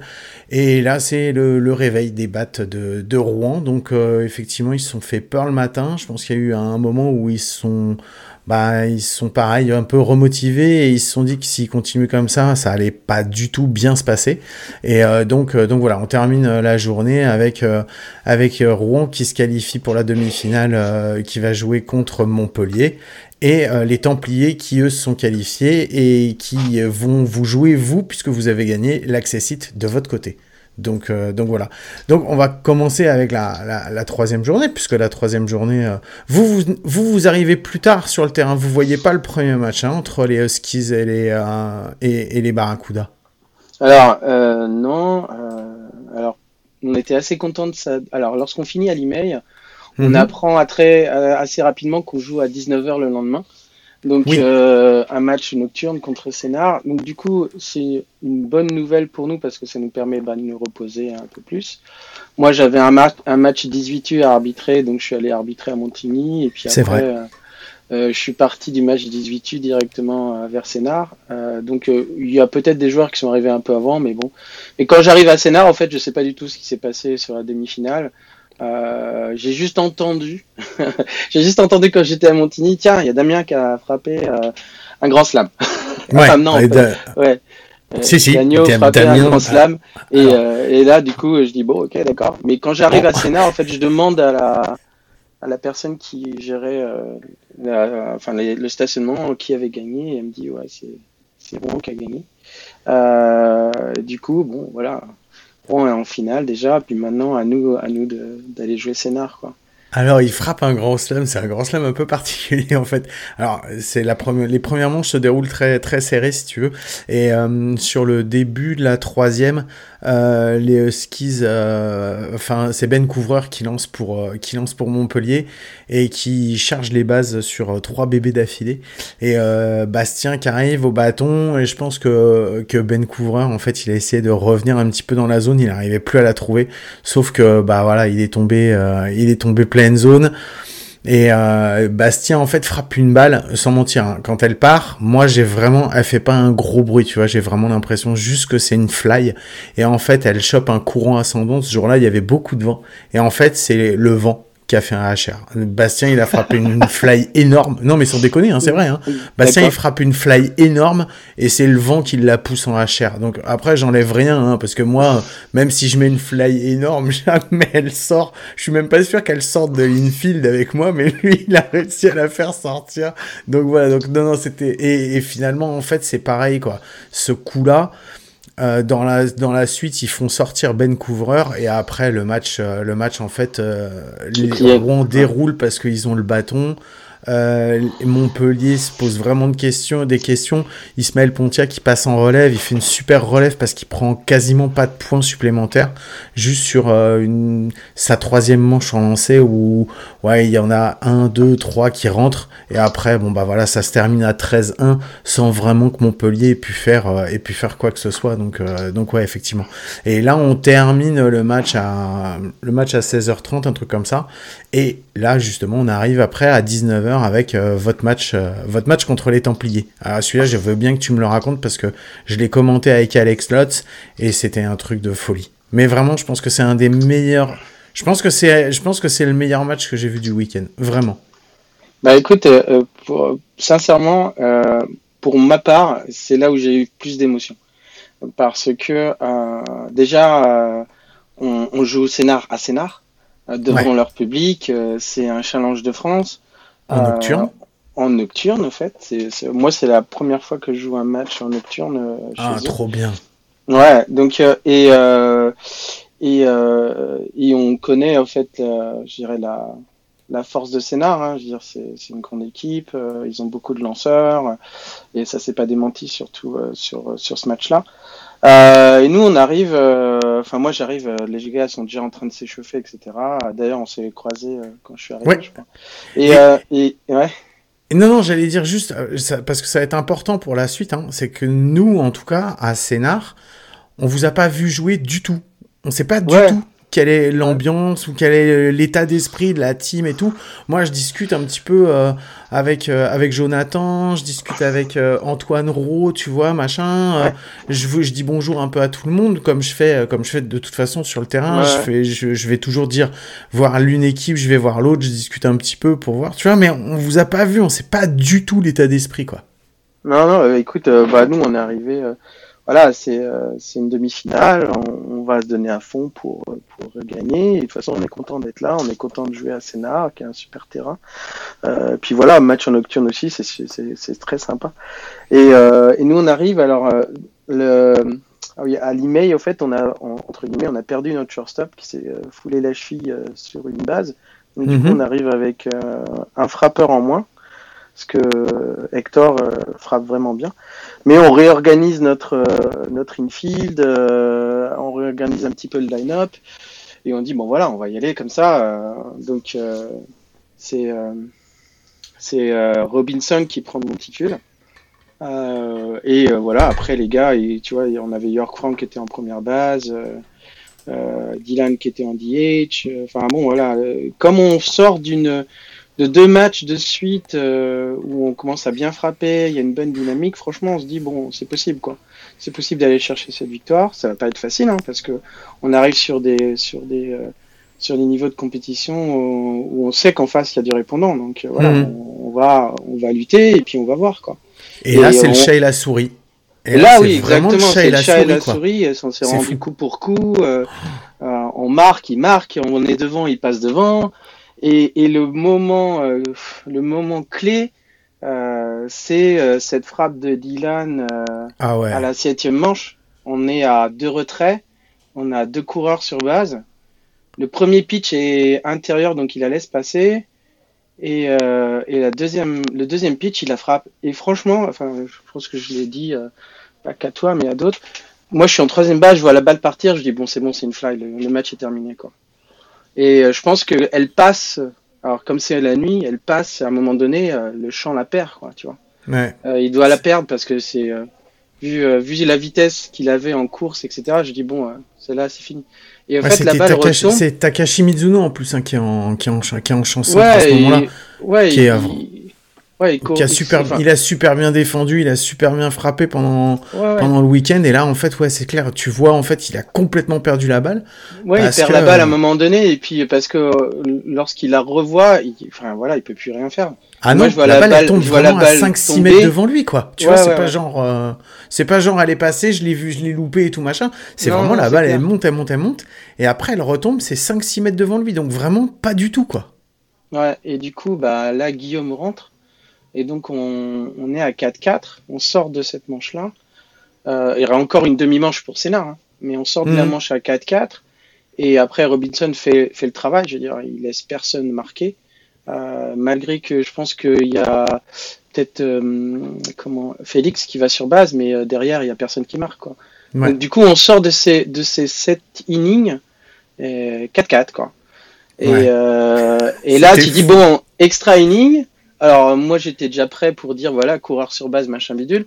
Et là, c'est le, réveil des battes de, de Rouen. Donc, effectivement, ils se sont fait peur le matin. Je pense qu'il y a eu un moment où ils sont bah ils sont pareil un peu remotivés et ils se sont dit que s'ils continuaient comme ça, ça allait pas du tout bien se passer. Et euh, donc euh, donc voilà, on termine euh, la journée avec avec Rouen qui se qualifie pour la demi-finale qui va jouer contre Montpellier et les Templiers qui eux se sont qualifiés et qui vont vous jouer vous puisque vous avez gagné l'accessite de votre côté. Donc, euh, donc voilà. Donc on va commencer avec la, la, troisième journée, puisque la troisième journée, euh, vous, vous, vous, arrivez plus tard sur le terrain. Vous voyez pas le premier match hein, entre les Huskies et les, euh, et, les Barracuda. Alors non. alors on était assez content de ça. Alors lorsqu'on finit à l'email, on mhm. apprend à très, assez rapidement qu'on joue à 19h le lendemain. Donc euh, un match nocturne contre Sénard. Donc du coup, c'est une bonne nouvelle pour nous parce que ça nous permet bah, de nous reposer un peu plus. Moi, j'avais un, un match 18 à arbitrer, donc je suis allé arbitrer à Montigny et puis après, euh, euh, je suis parti du match 18 directement vers Sénard. donc il y a peut-être des joueurs qui sont arrivés un peu avant, mais bon. Et quand j'arrive à Sénard, en fait, je sais pas du tout ce qui s'est passé sur la demi-finale. Euh, j'ai juste entendu, j'ai juste entendu quand j'étais à Montigny, tiens, il y a Damien qui a frappé euh, un grand slam. Ouais, non, ouais. Si, si, Damien, un grand slam. Et, euh, et, là, du coup, je dis, bon, ok, d'accord. Mais quand j'arrive à Sénat, en fait, je demande à la, à la personne qui gérait la, enfin, le stationnement qui avait gagné. Et elle me dit, ouais, c'est bon qui a gagné. du coup, bon, voilà en finale déjà, puis maintenant à nous, à nous d'aller jouer scénar, quoi. Alors, il frappe un grand slam, c'est un grand slam un peu particulier en fait. Alors, c'est la première, les premières manches se déroulent très très serrées si tu veux, et euh, sur le début de la troisième, euh, les Huskies, euh, enfin c'est Ben Couvreur qui lance pour euh, qui lance pour Montpellier et qui charge les bases sur trois bébés d'affilée. Et Bastien qui arrive au bâton et je pense que que Ben Couvreur en fait il a essayé de revenir un petit peu dans la zone, il n'arrivait plus à la trouver, sauf que bah voilà il est tombé il est tombé zone. Et euh, Bastien en fait frappe une balle sans mentir. Hein. Quand elle part, moi j'ai vraiment, elle fait pas un gros bruit, tu vois. J'ai vraiment l'impression juste que c'est une fly. Et en fait, elle chope un courant ascendant. Ce jour-là, il y avait beaucoup de vent. Et en fait, c'est le vent qui a fait un HR. Bastien, il a frappé une fly énorme. Non, mais sans déconner, hein, c'est vrai. Hein. Bastien, il frappe une fly énorme et c'est le vent qui la pousse en HR. Donc après, j'enlève rien, hein, parce que moi, même si je mets une fly énorme, jamais elle sort. Je suis même pas sûr qu'elle sorte de l'infield avec moi, mais lui, il a réussi à la faire sortir. Donc voilà. Donc non, non, c'était et, et finalement, en fait, c'est pareil, quoi. Ce coup-là Euh, dans, la, dans la suite, ils font sortir Ben Couvreur et après le match, euh, le match en fait, euh, les Rouen déroule parce qu'ils ont le bâton. Euh, Montpellier se pose vraiment des questions. Ismaël Pontia qui passe en relève, il fait une super relève parce qu'il prend quasiment pas de points supplémentaires, juste sur euh, sa troisième manche en lancé où il y en a un, deux, trois qui rentrent. Et après bon bah voilà ça se termine à 13-1 sans vraiment que Montpellier ait pu faire euh, faire quoi que ce soit. Donc donc ouais effectivement. Et là on termine le match à le match à 16h30 un truc comme ça. Et là justement on arrive après à 19h avec euh, votre match, euh, votre match contre les Templiers. Alors celui-là, je veux bien que tu me le racontes parce que je l'ai commenté avec Alex Lotz et c'était un truc de folie. Mais vraiment, je pense que c'est un des meilleurs. Je pense que c'est, je pense que c'est le meilleur match que j'ai vu du week-end, vraiment. Bah écoute, euh, sincèrement, pour ma part, c'est là où j'ai eu plus d'émotion. Parce que déjà, on, joue au scénar à scénar devant leur public. c'est un challenge de France. En nocturne euh, En nocturne, en fait. C'est, moi, c'est la première fois que je joue un match en nocturne. Euh, ah, trop bien. Ouais, donc, euh, et, et, et on connaît, en fait, je dirais, la, la force de scénar. Hein. Je veux dire, c'est, c'est une grande équipe, ils ont beaucoup de lanceurs, et ça s'est pas démenti, surtout sur, sur ce match-là. Euh, et nous, on arrive, euh, enfin moi j'arrive, euh, les gars sont déjà en train de s'échauffer, etc. D'ailleurs, on s'est croisés quand je suis arrivé, je crois. Et, et, ouais. non, non, j'allais dire juste, parce que ça va être important pour la suite, hein, c'est que nous, en tout cas, à Scénar, on vous a pas vu jouer du tout. On sait pas du tout quelle est l'ambiance ou quel est l'état d'esprit de la team et tout. Moi, je discute un petit peu euh, avec euh, avec Jonathan, je discute avec euh, Antoine Rowe, tu vois, machin. je je dis bonjour un peu à tout le monde comme je fais comme je fais de toute façon sur le terrain. Je fais je, vais toujours dire voir l'une équipe, je vais voir l'autre, je discute un petit peu pour voir, tu vois. Mais on vous a pas vu, on sait pas du tout l'état d'esprit, quoi. Non, non, écoute, bah nous on est arrivé voilà, c'est euh, c'est une demi-finale, on, va se donner à fond pour, pour gagner. Et de toute façon, on est content d'être là, on est content de jouer à Sénat, qui est un super terrain. Euh, puis voilà, match en nocturne aussi, c'est très sympa. Et, euh, et, nous, on arrive, alors, euh, le, ah à l'email, au fait, on a, entre guillemets, on a perdu notre shortstop qui s'est foulé la cheville sur une base. Donc, du coup, mhm. on arrive avec un frappeur en moins parce que Hector euh, frappe vraiment bien. Mais on réorganise notre euh, notre infield, euh, on réorganise un petit peu le line-up et on dit bon voilà, on va y aller comme ça. donc c'est c'est Robinson qui prend le monticule. et voilà, après les gars, et, tu vois, on avait York Frank qui était en première base, Dylan qui était en DH. Enfin bon, voilà, comme on sort d'une de deux matchs de suite euh, où on commence à bien frapper, il y a une bonne dynamique, franchement, on se dit bon, c'est possible quoi. C'est possible d'aller chercher cette victoire. Ça va pas être facile hein, parce que on arrive sur des sur des euh, sur des niveaux de compétition où, on sait qu'en face il y a du répondant. Donc euh, voilà, mhm. on, va on va lutter et puis on va voir quoi. Et, là, c'est le chat et la souris. Et là, oui, exactement, c'est le chat et la souris. On s'est rendu coup pour coup. on marque, il marque, on est devant, il passe devant. Et, et le moment, euh, le moment clé, euh, c'est euh, cette frappe de Dylan ah à la septième manche. On est à deux retraits, on a deux coureurs sur base. Le premier pitch est intérieur, donc il la laisse passer. Et, et la deuxième, le deuxième pitch, il la frappe. Et franchement, enfin, je pense que je l'ai dit, pas qu'à toi, mais à d'autres. Moi, je suis en troisième base, je vois la balle partir, je dis bon, c'est bon, c'est une fly, le, le match est terminé, quoi. Et euh, je pense qu'elle passe, alors comme c'est la nuit, elle passe à un moment donné, euh, le champ la perd, quoi, tu vois. Ouais. Euh, il doit la perdre parce que c'est vu, vu la vitesse qu'il avait en course, etc. Je dis bon, c'est là, c'est fini. Et en fait, la balle retombe. C'est Takashi Mizuno en plus hein, qui est en qui est en, qui est en chanson ouais, à ce moment-là. Ouais, qui est Ouais, il, a super, il a super bien défendu, il a super bien frappé pendant, pendant le week-end. Et là, en fait, ouais, c'est clair, tu vois, en fait, il a complètement perdu la balle. Ouais, il perd la balle à un moment donné, et puis parce que euh, lorsqu'il la revoit, il, enfin voilà, il peut plus rien faire. Ah non, je vois la, balle, elle tombe vraiment à 5-6 mètres devant lui, quoi. Tu vois, c'est pas genre, euh, c'est pas genre, elle est passée, je l'ai vu, je l'ai loupé et tout machin. C'est vraiment la balle, elle monte, elle monte, elle monte. Et après, elle retombe, c'est 5-6 mètres devant lui. Donc vraiment pas du tout, quoi. Ouais, et du coup, bah là, Guillaume rentre. Et donc on, est à 4-4, on sort de cette manche-là. Euh, il y aura encore une demi-manche pour Sénard, hein. mais on sort de la Mhm. manche à 4-4. Et après, Robinson fait, fait le travail. Je veux dire, il laisse personne marquer. Euh, malgré que je pense qu'il y a peut-être euh, comment Félix qui va sur base, mais derrière, il y a personne qui marque. Quoi. Ouais. Donc, du coup, on sort de ces, de ces 7 innings euh, 4-4. Quoi. Et, Ouais. et là, tu dis, bon, extra inning. Alors, moi, j'étais déjà prêt pour dire, voilà, coureur sur base, machin bidule.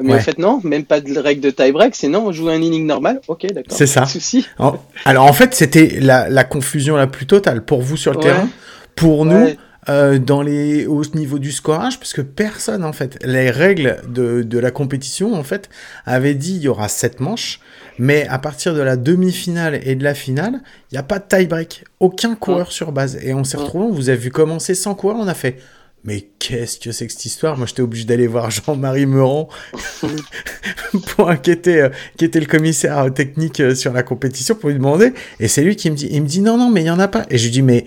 Mais Ouais. en fait, non, même pas de règle de tie-break, c'est non, on joue un inning normal. Ok, d'accord. C'est ça. Pas de souci. Alors en fait, c'était la, la confusion la plus totale pour vous sur le Ouais. terrain, pour nous euh, dans les au niveau du scorage, parce que personne en fait, les règles de, de la compétition en fait avaient dit il y aura sept manches, mais à partir de la demi-finale et de la finale, il n'y a pas de tie-break, aucun coureur sur base, et on s'est Ouais. retrouvé, on vous a vu commencer sans coureur, on a fait. Mais qu'est-ce que c'est que cette histoire? Moi, j'étais obligé d'aller voir Jean-Marie Meurant, pour, qui, était, euh, qui était le commissaire euh, technique euh, sur la compétition, pour lui demander. Et c'est lui qui me dit, il me dit non, non, mais il y en a pas. Et je lui dis, mais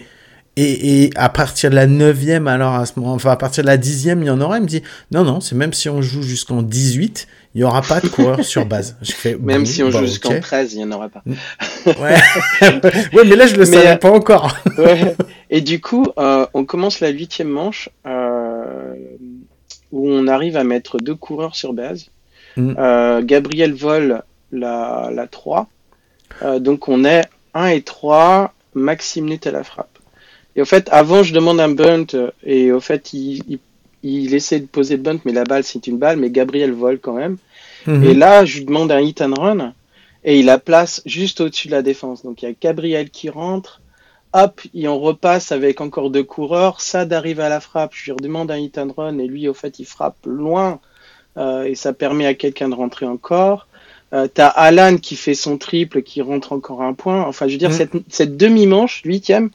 et, et à partir de la neuvième, alors à ce moment, enfin à partir de la dixième, il y en aura? Il me dit, non, non, c'est même si on joue jusqu'en 18, il y aura pas de coureur sur base. Je fais, Même bon, si on bah, joue ok. jusqu'en 13, il n'y en aura pas. Ouais. ouais, mais là je le Mais, savais euh, pas encore. Ouais. Et du coup, euh, on commence la huitième manche euh, où on arrive à mettre deux coureurs sur base. Mm. Euh, Gabriel vole la, la 3. Euh, donc on est 1 et 3, Maxime Nut à la frappe. Et au fait, avant, je demande un bunt et au fait, il, il, il essaie de poser le bunt, mais la balle, c'est une balle, mais Gabriel vole quand même. Mhm. Et là, je lui demande un hit and run et il la place juste au-dessus de la défense. Donc il y a Gabriel qui rentre, hop, et on repasse avec encore deux coureurs. Sad arrive à la frappe, je lui redemande un hit and run et lui, au fait, il frappe loin euh, et ça permet à quelqu'un de rentrer encore. Euh, T'as Alan qui fait son triple, qui rentre encore un point. Enfin, je veux dire, Mhm. cette, cette demi-manche, huitième,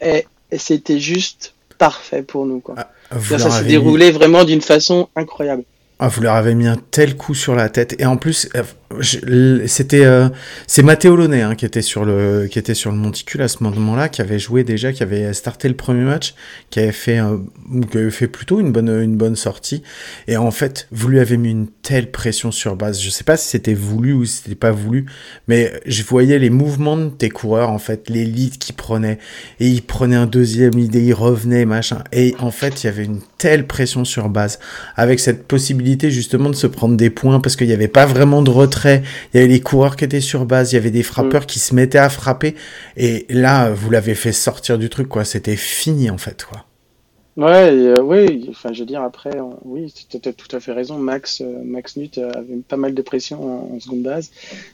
et, et c'était juste parfait pour nous. Quoi. Vous ça s'est mis- déroulé vraiment d'une façon incroyable. Ah, vous leur avez mis un tel coup sur la tête. Et en plus, euh, c'était euh, c'est Matteo Launay hein, qui était sur le qui était sur le monticule à ce moment-là, qui avait joué déjà, qui avait starté le premier match, qui avait fait un- qui avait fait plutôt une bonne une bonne sortie. Et en fait, vous lui avez mis une telle pression sur base. Je sais pas si c'était voulu ou si c'était pas voulu, mais je voyais les mouvements de tes coureurs en fait, les leads qu'ils prenaient et ils prenaient un deuxième et ils revenaient machin. Et en fait, il y avait une telle pression sur base avec cette possibilité justement de se prendre des points parce qu'il n'y avait pas vraiment de retrait. Il y avait les coureurs qui étaient sur base, il y avait des frappeurs qui se mettaient à frapper. Et là, vous l'avez fait sortir du truc, quoi. C'était fini, en fait, quoi. Ouais, euh, oui, enfin, je veux dire, après, oui, tu as tout à fait raison. Max, euh, Max Nut euh, avait pas mal de pression en, en seconde base.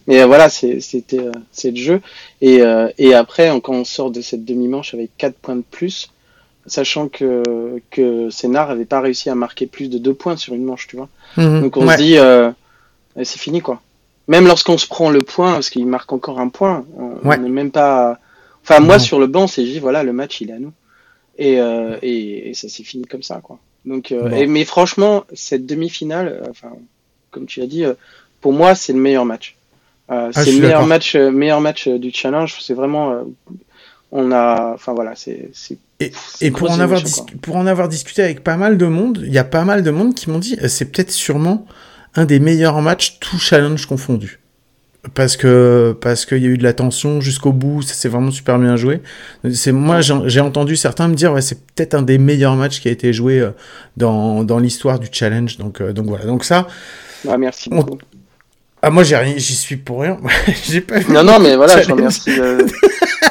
Mais euh, voilà, c'était euh, le jeu. Et, et après, quand on sort de cette demi-manche avec 4 points de plus, sachant que, que Sénard avait pas réussi à marquer plus de 2 points sur une manche, tu vois. Donc on Ouais. se dit, c'est fini, quoi. Même lorsqu'on se prend le point, parce qu'il marque encore un point, on Ouais. n'est même pas. Enfin, moi, Non. sur le banc, c'est dit, voilà, le match, il est à nous. Et, euh, et, et ça s'est fini comme ça, quoi. Donc, euh, Bon. et, mais franchement, cette demi-finale, euh, enfin, comme tu as dit, euh, pour moi, c'est le meilleur match. Euh, Ah, c'est le meilleur match, meilleur match du challenge. C'est vraiment, on a, enfin voilà, c'est. Et, et pour, en avoir dis- pour en avoir discuté avec pas mal de monde, il y a pas mal de monde qui m'ont dit c'est peut-être sûrement un des meilleurs matchs, tout challenge confondu. Parce que parce qu'il y a eu de la tension jusqu'au bout, ça s'est vraiment super bien joué. C'est moi j'ai entendu certains me dire ouais c'est peut-être un des meilleurs matchs qui a été joué euh, dans, dans l'histoire du challenge. Donc euh, donc voilà donc ça Ah, merci On- beaucoup. ah moi j'ai rien j'y suis pour rien j'ai pas vu Non, non, mais voilà, je remercie, euh,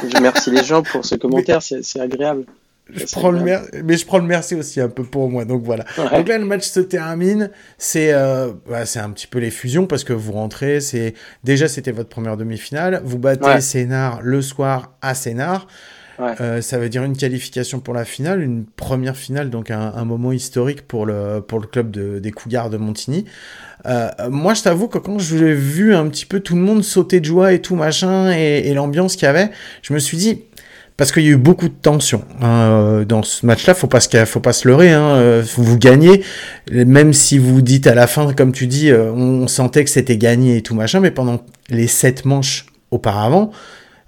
je remercie les gens pour ce commentaire, c'est c'est agréable. Je prends le mer- mais je prends le merci aussi un peu pour moi donc voilà Ouais. Donc là, le match se termine. C'est euh, bah, c'est un petit peu les fusions parce que vous rentrez. C'est déjà c'était votre première demi-finale. Vous battez Ouais. Sénart le soir à Sénart. Ouais. Euh, ça veut dire une qualification pour la finale, une première finale, donc un, un moment historique pour le pour le club de, des Cougars de Montigny. Euh, moi, je t'avoue que quand j'ai vu un petit peu tout le monde sauter de joie et tout machin et, et l'ambiance qu'il y avait, je me suis dit parce qu'il y a eu beaucoup de tension hein, euh, dans ce match-là. Faut pas se, faut pas se leurrer. Hein, euh, vous gagnez, même si vous dites à la fin, comme tu dis, euh, on sentait que c'était gagné et tout machin. Mais pendant les sept manches auparavant,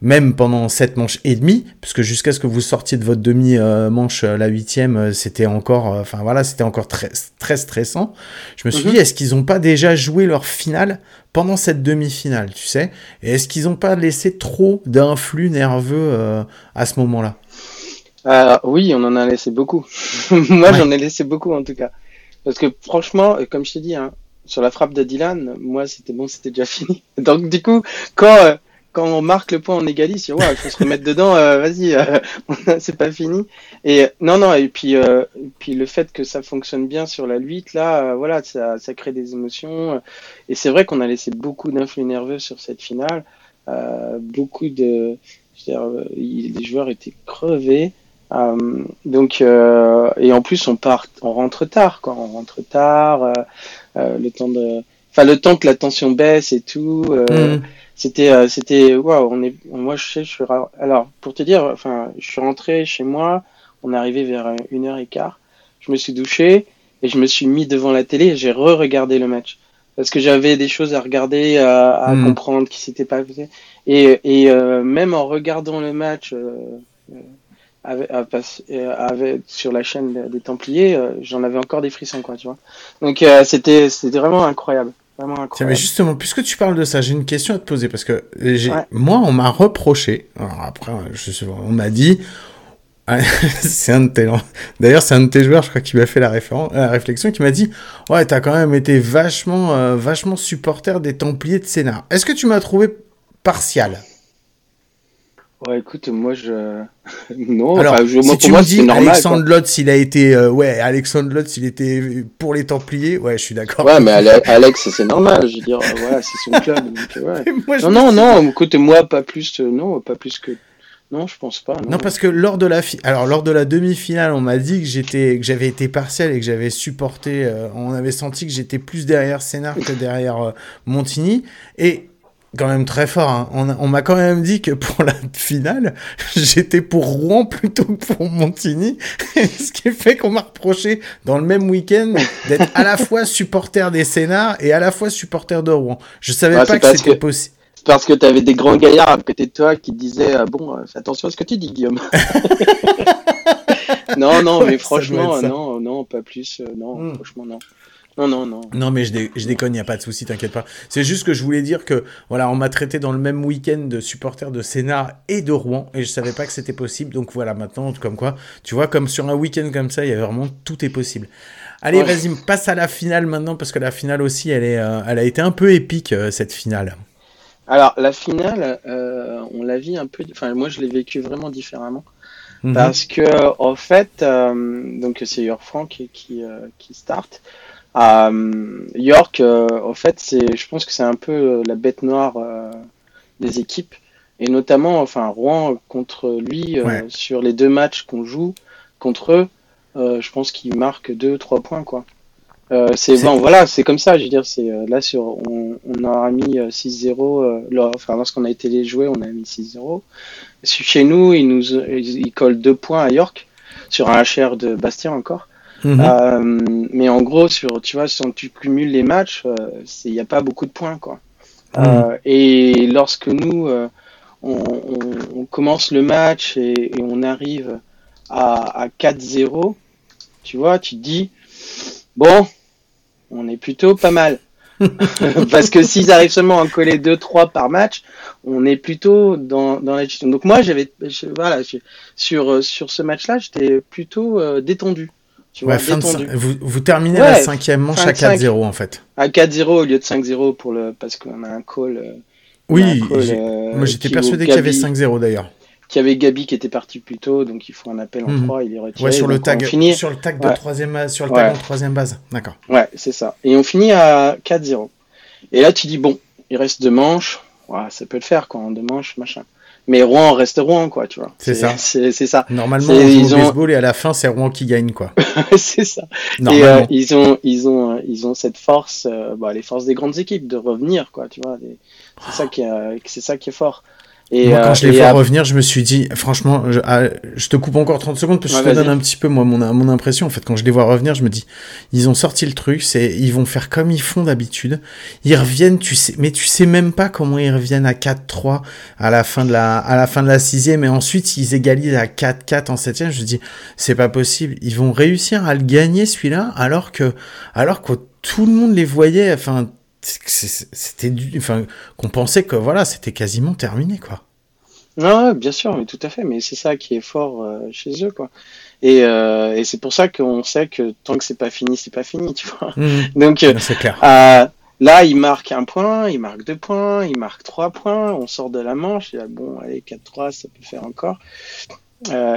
même pendant cette manche et demie, puisque jusqu'à ce que vous sortiez de votre demi-manche, la huitième, c'était encore, enfin voilà, c'était encore très, très stressant. Je me suis Mhm. dit, est-ce qu'ils n'ont pas déjà joué leur finale pendant cette demi-finale, tu sais? Et est-ce qu'ils n'ont pas laissé trop d'influx nerveux euh, à ce moment-là? Euh, oui, on en a laissé beaucoup. Moi, Ouais. j'en ai laissé beaucoup en tout cas. Parce que franchement, euh, comme je t'ai dit, hein, sur la frappe de Dylan, moi, c'était bon, c'était déjà fini. Donc du coup, quand euh, quand on marque le point, on égalise, ouais, il faut se remettre dedans. euh, Vas-y, euh, c'est pas fini. Et non, non. Et puis euh, et puis le fait que ça fonctionne bien sur la 8, là, euh, voilà, ça ça crée des émotions. Et c'est vrai qu'on a laissé beaucoup d'influx nerveux sur cette finale. Euh, beaucoup de, je veux dire, euh, les joueurs étaient crevés. Donc et en plus on part, on rentre tard quoi, on rentre tard, le temps de, enfin le temps que la tension baisse et tout. Mhm. C'était, euh, c'était, waouh, on est, moi je sais, je suis, ra- alors pour te dire, enfin, je suis rentré chez moi, on est arrivé vers euh, une heure et quart, je me suis douché et je me suis mis devant la télé et j'ai re-regardé le match parce que j'avais des choses à regarder, à, à Mhm. comprendre qui s'était passé et et euh, même en regardant le match. euh, euh, avec, sur la chaîne des- des Templiers, euh, j'en avais encore des frissons, quoi, tu vois. Donc euh, c'était c'était vraiment incroyable, vraiment Tiens, incroyable. mais justement, puisque tu parles de ça, j'ai une question à te poser parce que j'ai, Ouais. moi, on m'a reproché. Alors après, je sais, on m'a dit, c'est un de tes, d'ailleurs, c'est un de tes joueurs, je crois, qui m'a fait la, référence, la réflexion, qui m'a dit, ouais, t'as quand même été vachement, euh, vachement supporter des Templiers de Sénat. Est-ce que tu m'as trouvé partial? Ouais, écoute, moi je non, Alors, je, moi, si pour tu moi me dis normal. Alexandre Lotz, il a été, euh, ouais, Alexandre Lotz, il était pour les Templiers, ouais, je suis d'accord. Ouais, mais Ale- Alex, c'est normal. Je veux dire, euh, voilà, c'est son club. donc, euh, ouais. Moi, Non, non, non. Écoute, moi pas plus, non, pas plus que. Non, je pense pas. Non, Non, parce que lors de la fi- alors lors de la demi-finale, on m'a dit que j'étais que j'avais été partial et que j'avais supporté. euh, on avait senti que j'étais plus derrière Sénart que derrière euh, Montigny et quand même très fort. hein, On, m'a quand même dit que pour la finale, j'étais pour Rouen plutôt que pour Montigny, ce qui fait qu'on m'a reproché dans le même week-end d'être à la fois supporter des Sénards et à la fois supporter de Rouen. Je savais Ouais, pas que c'était que- possible. C'est parce que t'avais des grands gaillards à côté de toi qui disaient euh, bon, euh, fais attention à ce que tu dis, Guillaume. non, non, mais franchement, non, non, pas plus. euh, non, Hmm. franchement, non. Non, non, non. Non, mais je, dé- je déconne, il n'y a pas de souci, t'inquiète pas. C'est juste que je voulais dire que, voilà, on m'a traité dans le même week-end de supporter de Sénart et de Rouen, et je savais pas que c'était possible. Donc voilà, maintenant, comme quoi, tu vois, comme sur un week-end comme ça, il y a vraiment tout est possible. Allez, Ouais. vas-y, passe à la finale maintenant, parce que la finale aussi, elle, est, euh, elle a été un peu épique, euh, cette finale. Alors, la finale, euh, on l'a vu un peu. Enfin, moi, je l'ai vécu vraiment différemment. Mhm. Parce que, en fait, donc c'est York Frank qui, qui, qui start. Euh, York, euh, en fait, c'est, je pense que c'est un peu euh, la bête noire euh, des équipes. Et notamment, enfin, Rouen contre lui, euh, Ouais. sur les deux matchs qu'on joue contre eux, euh, je pense qu'il marque deux, trois points, quoi. Euh, c'est bon, voilà, c'est comme ça. Je veux dire, c'est euh, là sur, on, on a mis euh, 6-0. euh, enfin, lorsqu'on a été les jouer, on a mis 6-0. Chez nous, ils nous, ils, ils collent deux points à York sur un HR de Bastien encore. Mhm. Euh, mais en gros, sur, tu vois, si tu cumules les matchs, euh, il n'y a pas beaucoup de points, quoi. Mhm. Euh, et lorsque nous, euh, on, on- on commence le match et, et on arrive à, à 4-0, tu vois, tu te dis, bon, on est plutôt pas mal. Parce que s'ils arrivent seulement à en coller 2-3 par match, on est plutôt dans, dans la gestion. Donc moi, j'avais, voilà, sur, euh, sur ce match-là, j'étais plutôt euh, détendu. Tu vois, Ouais, fin de détendu. cin- vous, vous terminez Ouais, la cinquième manche à de cinq. 4-0, en fait. À 4-0 au lieu de 5-0 pour le, parce qu'on a un call. euh, Oui, un call, j'ai- euh, moi j'étais persuadé qu'il y avait Gabi- 5-0 d'ailleurs. Qu'il y avait Gabi qui était parti plus tôt, donc il faut un appel en Mhm. 3, il est retiré. Ouais, sur le tag, sur le tag de troisième, sur le tag en troisième base. D'accord. Ouais, c'est ça. Et on finit à 4-0. Et là, tu dis, bon, il reste deux manches. Ouais, ça peut le faire, quoi, en deux manches, machin. Mais Rouen reste Rouen, quoi, tu vois. C'est ça. C'est ça. Normalement, on joue ils au ont- baseball et à la fin, c'est Rouen qui gagne, quoi. c'est ça. Et euh, ils ont, ils ont, euh, ils ont cette force, euh, bah, les forces des grandes équipes de revenir, quoi, tu vois. C'est ça qui est, c'est ça qui est fort. Et, moi, quand je les vois revenir, je me suis dit, franchement, je, ah, je, te coupe encore 30 secondes parce que je te donne un petit peu moi mon, mon impression. En fait, quand je les vois revenir, je me dis, ils ont sorti le truc, c'est ils vont faire comme ils font d'habitude. Ils reviennent, tu sais, mais tu sais même pas comment ils reviennent à 4-3 à la fin de la à la fin de la sixième et ensuite ils égalisent à 4-4 en septième. Je me dis, c'est pas possible. Ils vont réussir à le gagner celui-là alors que alors que tout le monde les voyait. Enfin, c'était enfin qu'on pensait que voilà c'était quasiment terminé quoi non bien sûr mais tout à fait mais c'est ça qui est fort euh, chez eux quoi et, euh, et c'est pour ça qu'on sait que tant que c'est pas fini c'est pas fini tu vois mmh. donc euh, clair là il marque un point il marque deux points il marque trois points on sort de la manche et bon allez 4-3 ça peut faire encore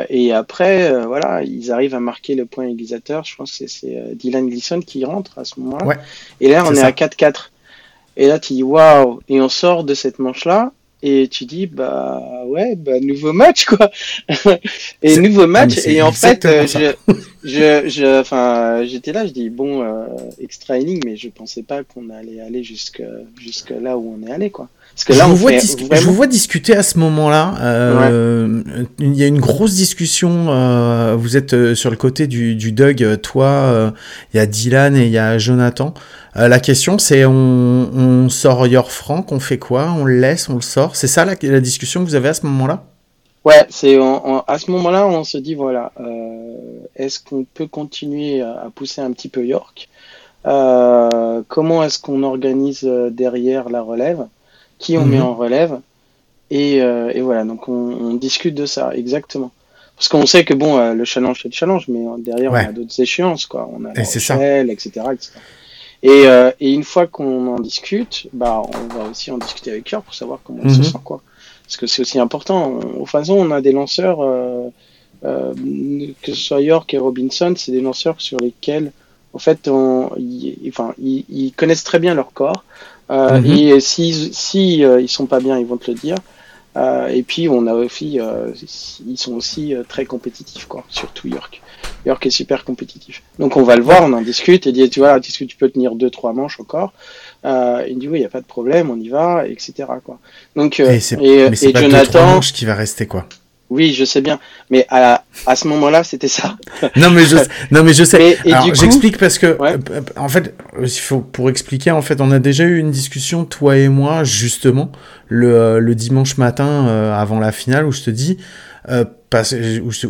et après, voilà, ils arrivent à marquer le point égalisateur. Je pense que c'est Dylan Gleason qui rentre à ce moment-là. et là, on est à 4-4. Et là, tu dis waouh, et on sort de cette manche-là, et tu dis bah ouais, bah nouveau match quoi. et nouveau match, et en fait, euh, je, je, je, enfin, j'étais là, je dis bon, euh, extra inning, mais je pensais pas qu'on allait aller jusque jusque là où on est allé quoi. Parce que là, je, vous vois je vous vois discuter à ce moment-là. Euh, Il y a une grosse discussion. Euh, vous êtes sur le côté du, du Doug, toi, il y a Dylan et il y a Jonathan. Euh, la question, c'est on, sort Yor Frank, on fait quoi? On le laisse, on le sort? C'est ça la, la, discussion que vous avez à ce moment-là? Ouais, c'est à ce moment-là, on se dit voilà, euh, est-ce qu'on peut continuer à, pousser un petit peu York? Euh, Comment est-ce qu'on organise derrière la relève? Qui on met mhm. en relève et, voilà, donc on, discute de ça exactement. Parce qu'on sait que bon, le challenge c'est le challenge, mais derrière on a d'autres échéances, quoi. On a la etc., etc. Et, euh, et une fois qu'on en discute, bah, on va aussi en discuter avec eux pour savoir comment on se mhm. sent, quoi. Parce que c'est aussi important. Au façon, on a des lanceurs, euh, euh, que ce soit York et Robinson, c'est des lanceurs sur lesquels, en fait, on, enfin, ils, ils, connaissent très bien leur corps. Euh, mhm. Et si, si euh, ils sont pas bien, ils vont te le dire. Euh, et puis on a aussi, euh, ils sont aussi euh, très compétitifs, quoi, surtout York. York est super compétitif. Donc on va le voir, on en discute et dit tu vois, est-ce que tu peux tenir deux trois manches encore? Euh, Il dit oui, il y a pas de problème, on y va, etc. Quoi. Donc et, et, et pas Jonathan, deux, manches qui va rester quoi. Oui, je sais bien, mais à, à ce moment-là, c'était ça. non, mais je, non, mais je sais. Alors, j'explique parce que, euh, en fait, il faut pour expliquer, en fait, on a déjà eu une discussion toi et moi justement le, euh, le dimanche matin euh, avant la finale où je te dis parce,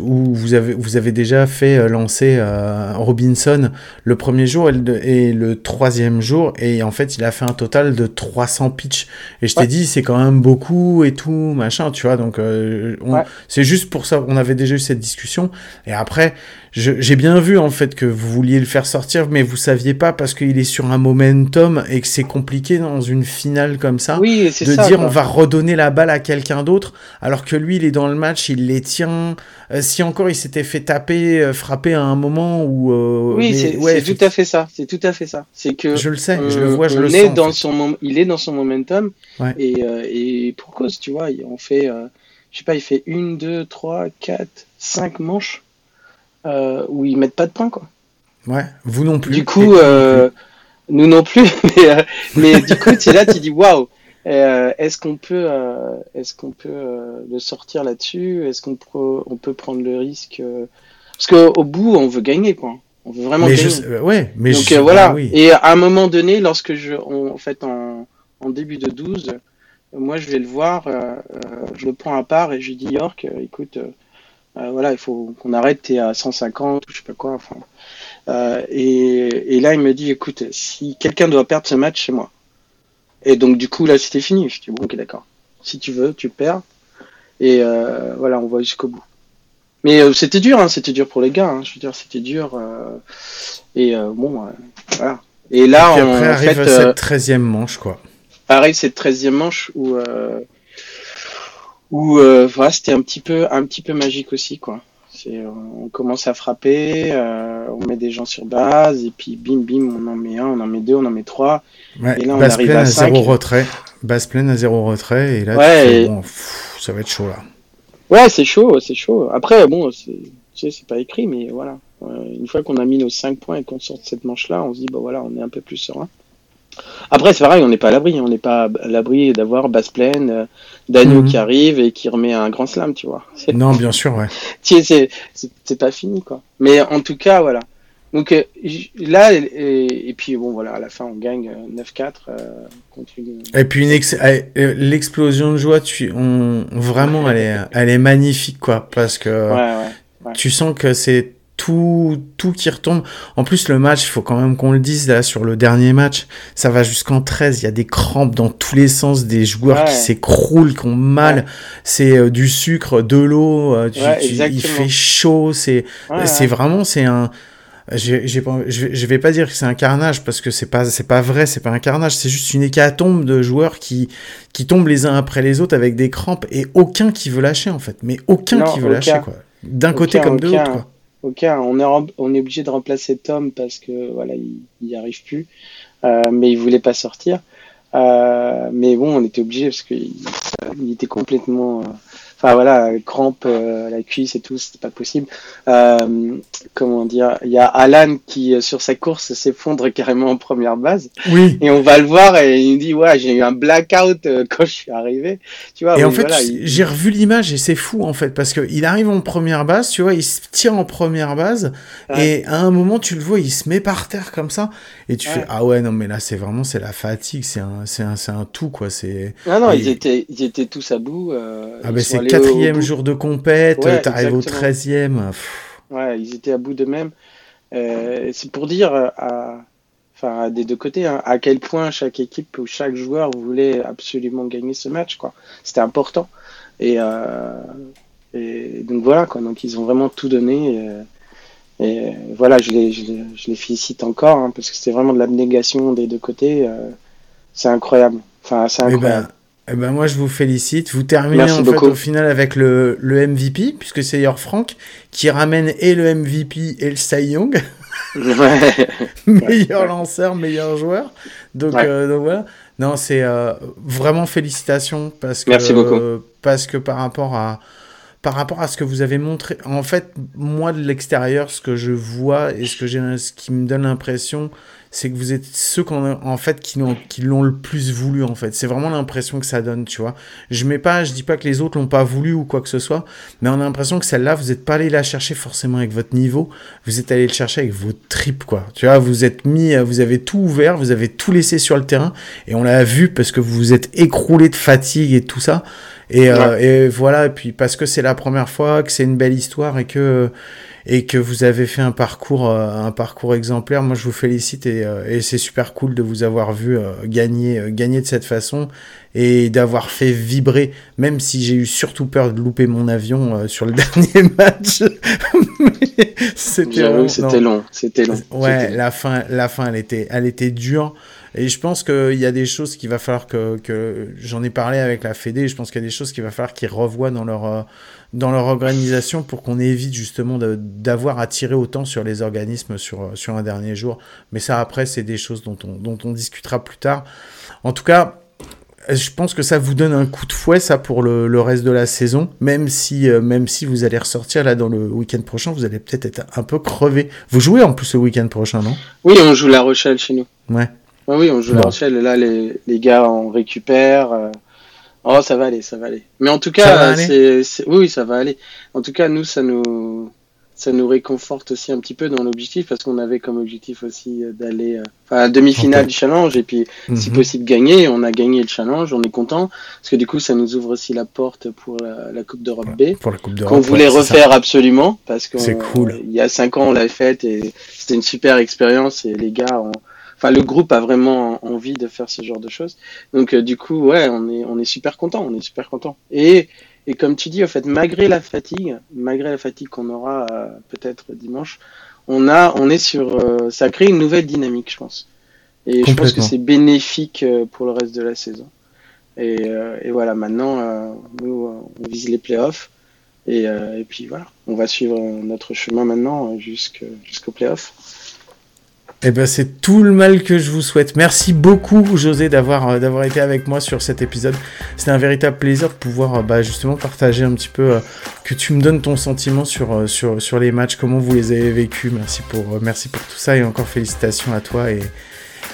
où, vous avez vous avez déjà fait euh, lancer euh, Robinson le premier jour et le, troisième jour. Et en fait il a fait un total de 300 pitch et je t'ai dit c'est quand même beaucoup et tout machin tu vois. Donc euh, c'est juste pour ça on avait déjà eu cette discussion. Et après j'ai bien vu en fait que vous vouliez le faire sortir, mais vous saviez pas parce qu'il est sur un momentum et que c'est compliqué dans une finale comme ça oui, de dire on va redonner la balle à quelqu'un d'autre alors que lui il est dans le match, il les tient. Euh, si encore il s'était fait taper, euh, frapper à un moment où euh, oui c'est ouais, tout à fait ça, c'est tout à fait ça. C'est que je le sais, je le vois, je le est dans son il est dans son momentum. Et et pour cause tu vois, on fait je sais pas, il fait une, deux, trois, quatre, cinq manches. euh, où ils mettent pas de points, quoi. Ouais, vous non plus. Du coup, euh, nous non plus, mais, euh, mais du coup, tu es là, tu dis waouh, euh, est-ce qu'on peut, euh, est-ce qu'on peut euh, le sortir là-dessus? Est-ce qu'on peut, on peut prendre le risque Parce qu'au bout, on veut gagner, quoi. On veut vraiment gagner. Je, ouais, mais Donc voilà. oui. Et à un moment donné, lorsque je, en fait, en, en début de 12, moi, je vais le voir, je le prends à part et je lui dis York, écoute euh, voilà, il faut qu'on arrête, t'es à 150 ou je sais pas quoi. Enfin, euh, et, et, là, il me dit, écoute, si quelqu'un doit perdre ce match, c'est moi. Et donc, du coup, là, c'était fini. Je dis, bon, ok, d'accord. Si tu veux, tu perds. Et euh, voilà, on va jusqu'au bout. Mais c'était dur, hein, c'était dur pour les gars. Hein, je veux dire, c'était dur. Et bon, voilà. Et là, et après on, arrive fait, cette treizième manche, quoi. Arrive cette treizième manche où où euh, voilà, c'était un petit peu un petit peu magique aussi quoi. C'est on commence à frapper, euh, on met des gens sur base et puis bim bim on en met un, on en met deux, on en met trois. Ouais, et là on arrive à, à zéro retrait, base pleine à zéro retrait et là ouais, bon, ça va être chaud là. Ouais c'est chaud, c'est chaud. Après bon c'est tu sais, c'est pas écrit mais voilà. Euh, une fois qu'on a mis nos 5 points et qu'on sort de cette manche là, on se dit bah voilà on est un peu plus serein. Après, c'est pareil, on n'est pas à l'abri. On n'est pas à l'abri d'avoir basse plaine, euh, Daniel Mhm. qui arrive et qui remet un grand slam, tu vois. Non, bien sûr, ouais. c'est- c'est c'est- c'est pas fini, quoi. Mais en tout cas, voilà. Donc euh, là, et, puis bon, voilà, à la fin, on gagne euh, 9-4 euh, une. Et puis euh, euh, l'explosion de joie, tu, on, vraiment, elle est, elle est magnifique, quoi, parce que Ouais, ouais. ouais. tu sens que c'est tout, tout qui retombe. En plus, le match, il faut quand même qu'on le dise, là, sur le dernier match, ça va jusqu'en 13. Il y a des crampes dans tous les sens, des joueurs Ouais. qui s'écroulent, qui ont mal. Ouais. C'est euh, du sucre, de l'eau, euh, Ouais, il fait chaud, c'est, vraiment, c'est un, j'ai, j'ai pas, je, vais, je vais pas dire que c'est un carnage parce que c'est pas, c'est pas vrai, c'est pas un carnage, c'est juste une hécatombe de joueurs qui, qui tombent les uns après les autres avec des crampes et aucun qui veut lâcher en fait, mais aucun Non, qui veut aucun. lâcher quoi. D'un côté Aucun, comme de l'autre quoi. Ok, on est, obligé de remplacer Tom parce que voilà, il n'y arrive plus, euh, mais il voulait pas sortir. Euh, mais bon, on était obligé parce qu'il il était complètement, euh, enfin voilà, crampe euh, la cuisse et tout, c'était pas possible. Euh, comment dire, il y a Alan qui euh, sur sa course s'effondre carrément en première base Oui. et on va le voir et il dit ouais, j'ai eu un blackout euh, quand je suis arrivé. Tu vois, Et en fait, voilà, tu- il- j'ai revu l'image et c'est fou en fait parce que il arrive en première base, tu vois, il se tire en première base Ouais. et à un moment tu le vois, il se met par terre comme ça et tu Ouais. fais ah ouais non mais là c'est vraiment c'est la fatigue, c'est un c'est un c'est un tout quoi, c'est Non, non, Et- ils étaient, ils étaient tous à bout. euh, ah ben c'est au- quatrième jour de compète, Ouais, t'arrives au treizième. pff. Ouais, ils étaient à bout d'eux-mêmes. Euh, c'est pour dire euh, à, enfin, des deux côtés, hein, à quel point chaque équipe ou chaque joueur voulait absolument gagner ce match, quoi. C'était important. Et, euh, et donc voilà, quoi. Donc ils ont vraiment tout donné. Et, et voilà, je les, je les, je les félicite encore, hein, parce que c'était vraiment de l'abnégation des deux côtés. euh, c'est incroyable. Enfin, c'est Eh incroyable. Ben, eh ben moi je vous félicite. Vous terminez Merci en fait au final avec le, le MVP, puisque c'est Yor Frank qui ramène et le MVP et le Cy Young, Ouais. meilleur lanceur, meilleur joueur. Donc, Ouais. euh, donc voilà. Non, c'est euh, vraiment félicitations parce que Merci beaucoup. euh, parce que par rapport à par rapport à ce que vous avez montré, en fait, moi de l'extérieur, ce que je vois et ce que j'ai, ce qui me donne l'impression, c'est que vous êtes ceux qu'on a- en fait qui l'ont qui l'ont le plus voulu en fait. C'est vraiment l'impression que ça donne, tu vois. Je mets pas, je dis pas que les autres l'ont pas voulu ou quoi que ce soit, mais on a l'impression que celle-là, vous êtes pas allé la chercher forcément avec votre niveau, vous êtes allé le chercher avec vos tripes quoi. Tu vois, vous êtes mis, vous avez tout ouvert, vous avez tout laissé sur le terrain et on l'a vu parce que vous vous êtes écroulé de fatigue et tout ça. Et, euh, et voilà, et puis parce que c'est la première fois, que c'est une belle histoire et que et que vous avez fait un parcours euh, un parcours exemplaire. Moi, je vous félicite et, euh, et c'est super cool de vous avoir vu euh, gagner euh, gagner de cette façon et d'avoir fait vibrer, même si j'ai eu surtout peur de louper mon avion euh, sur le dernier match. C'était vraiment- c'était long. C'était long. Ouais, la fin, la fin, elle était, elle était dure. Et je pense qu'il y a des choses qu'il va falloir que, que j'en ai parlé avec la Fédé. Je pense qu'il y a des choses qu'il va falloir qu'ils revoient dans leur, euh, dans leur organisation pour qu'on évite justement d'avoir à tirer autant sur les organismes sur, sur un dernier jour. Mais ça, après, c'est des choses dont on, dont on discutera plus tard. En tout cas, je pense que ça vous donne un coup de fouet, ça, pour le, le reste de la saison. Même si, euh, même si vous allez ressortir là dans le week-end prochain, vous allez peut-être être un peu crevé. Vous jouez en plus le week-end prochain, non? Oui, on joue La Rochelle chez nous. Ouais. Oui, oui, on joue La. Rochelle. Et là, les, les gars, on récupère. euh, Oh, ça va aller, ça va aller. Mais en tout cas, c'est, oui, ça va aller. En tout cas, nous, ça nous, ça nous réconforte aussi un petit peu dans l'objectif parce qu'on avait comme objectif aussi euh, d'aller, euh, enfin, à la demi-finale du challenge et puis, si Mhm. possible, gagner. On a gagné le challenge, on est content parce que du coup, ça nous ouvre aussi la porte pour la, la Coupe d'Europe B. Pour la Coupe d'Europe. qu'on voulait ouais, c'est ça. refaire absolument parce que C'est cool. il y a cinq ans on l'avait faite et c'était une super expérience et les gars ont, enfin le groupe a vraiment envie de faire ce genre de choses. Donc euh, du coup ouais on est on est super content on est super content. Et et comme tu dis en fait malgré la fatigue malgré la fatigue qu'on aura euh, peut-être dimanche on a on est sur euh, ça crée une nouvelle dynamique je pense. Et je pense que c'est bénéfique euh, pour le reste de la saison. Et, euh, et voilà maintenant euh, nous on vise les playoffs. Et, euh, et puis voilà, on va suivre notre chemin maintenant euh, jusque- jusqu'au playoff. Eh ben, c'est tout le mal que je vous souhaite. Merci beaucoup, José, d'avoir euh, d'avoir été avec moi sur cet épisode. C'était un véritable plaisir de pouvoir euh, bah, justement partager un petit peu, euh, que tu me donnes ton sentiment sur, sur, sur les matchs, comment vous les avez vécus. Merci pour, merci pour tout ça et encore félicitations à toi et,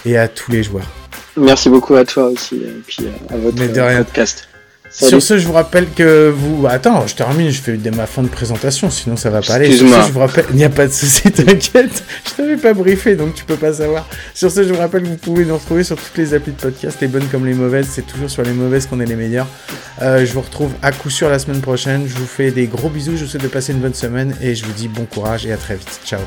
et à tous les joueurs. Merci beaucoup à toi aussi, et puis à votre podcast. Sur ce, je vous rappelle que vous. Attends, je termine, je fais ma fin de présentation, sinon ça va pas aller. Sur ce, je vous rappelle. Il n'y a pas de souci, t'inquiète. Je t'avais pas briefé, donc tu peux pas savoir. Sur ce, je vous rappelle que vous pouvez nous retrouver sur toutes les applis de podcast, les bonnes comme les mauvaises. C'est toujours sur les mauvaises qu'on est les meilleurs. Euh, je vous retrouve à coup sûr la semaine prochaine. Je vous fais des gros bisous. Je vous souhaite de passer une bonne semaine et je vous dis bon courage et à très vite. Ciao.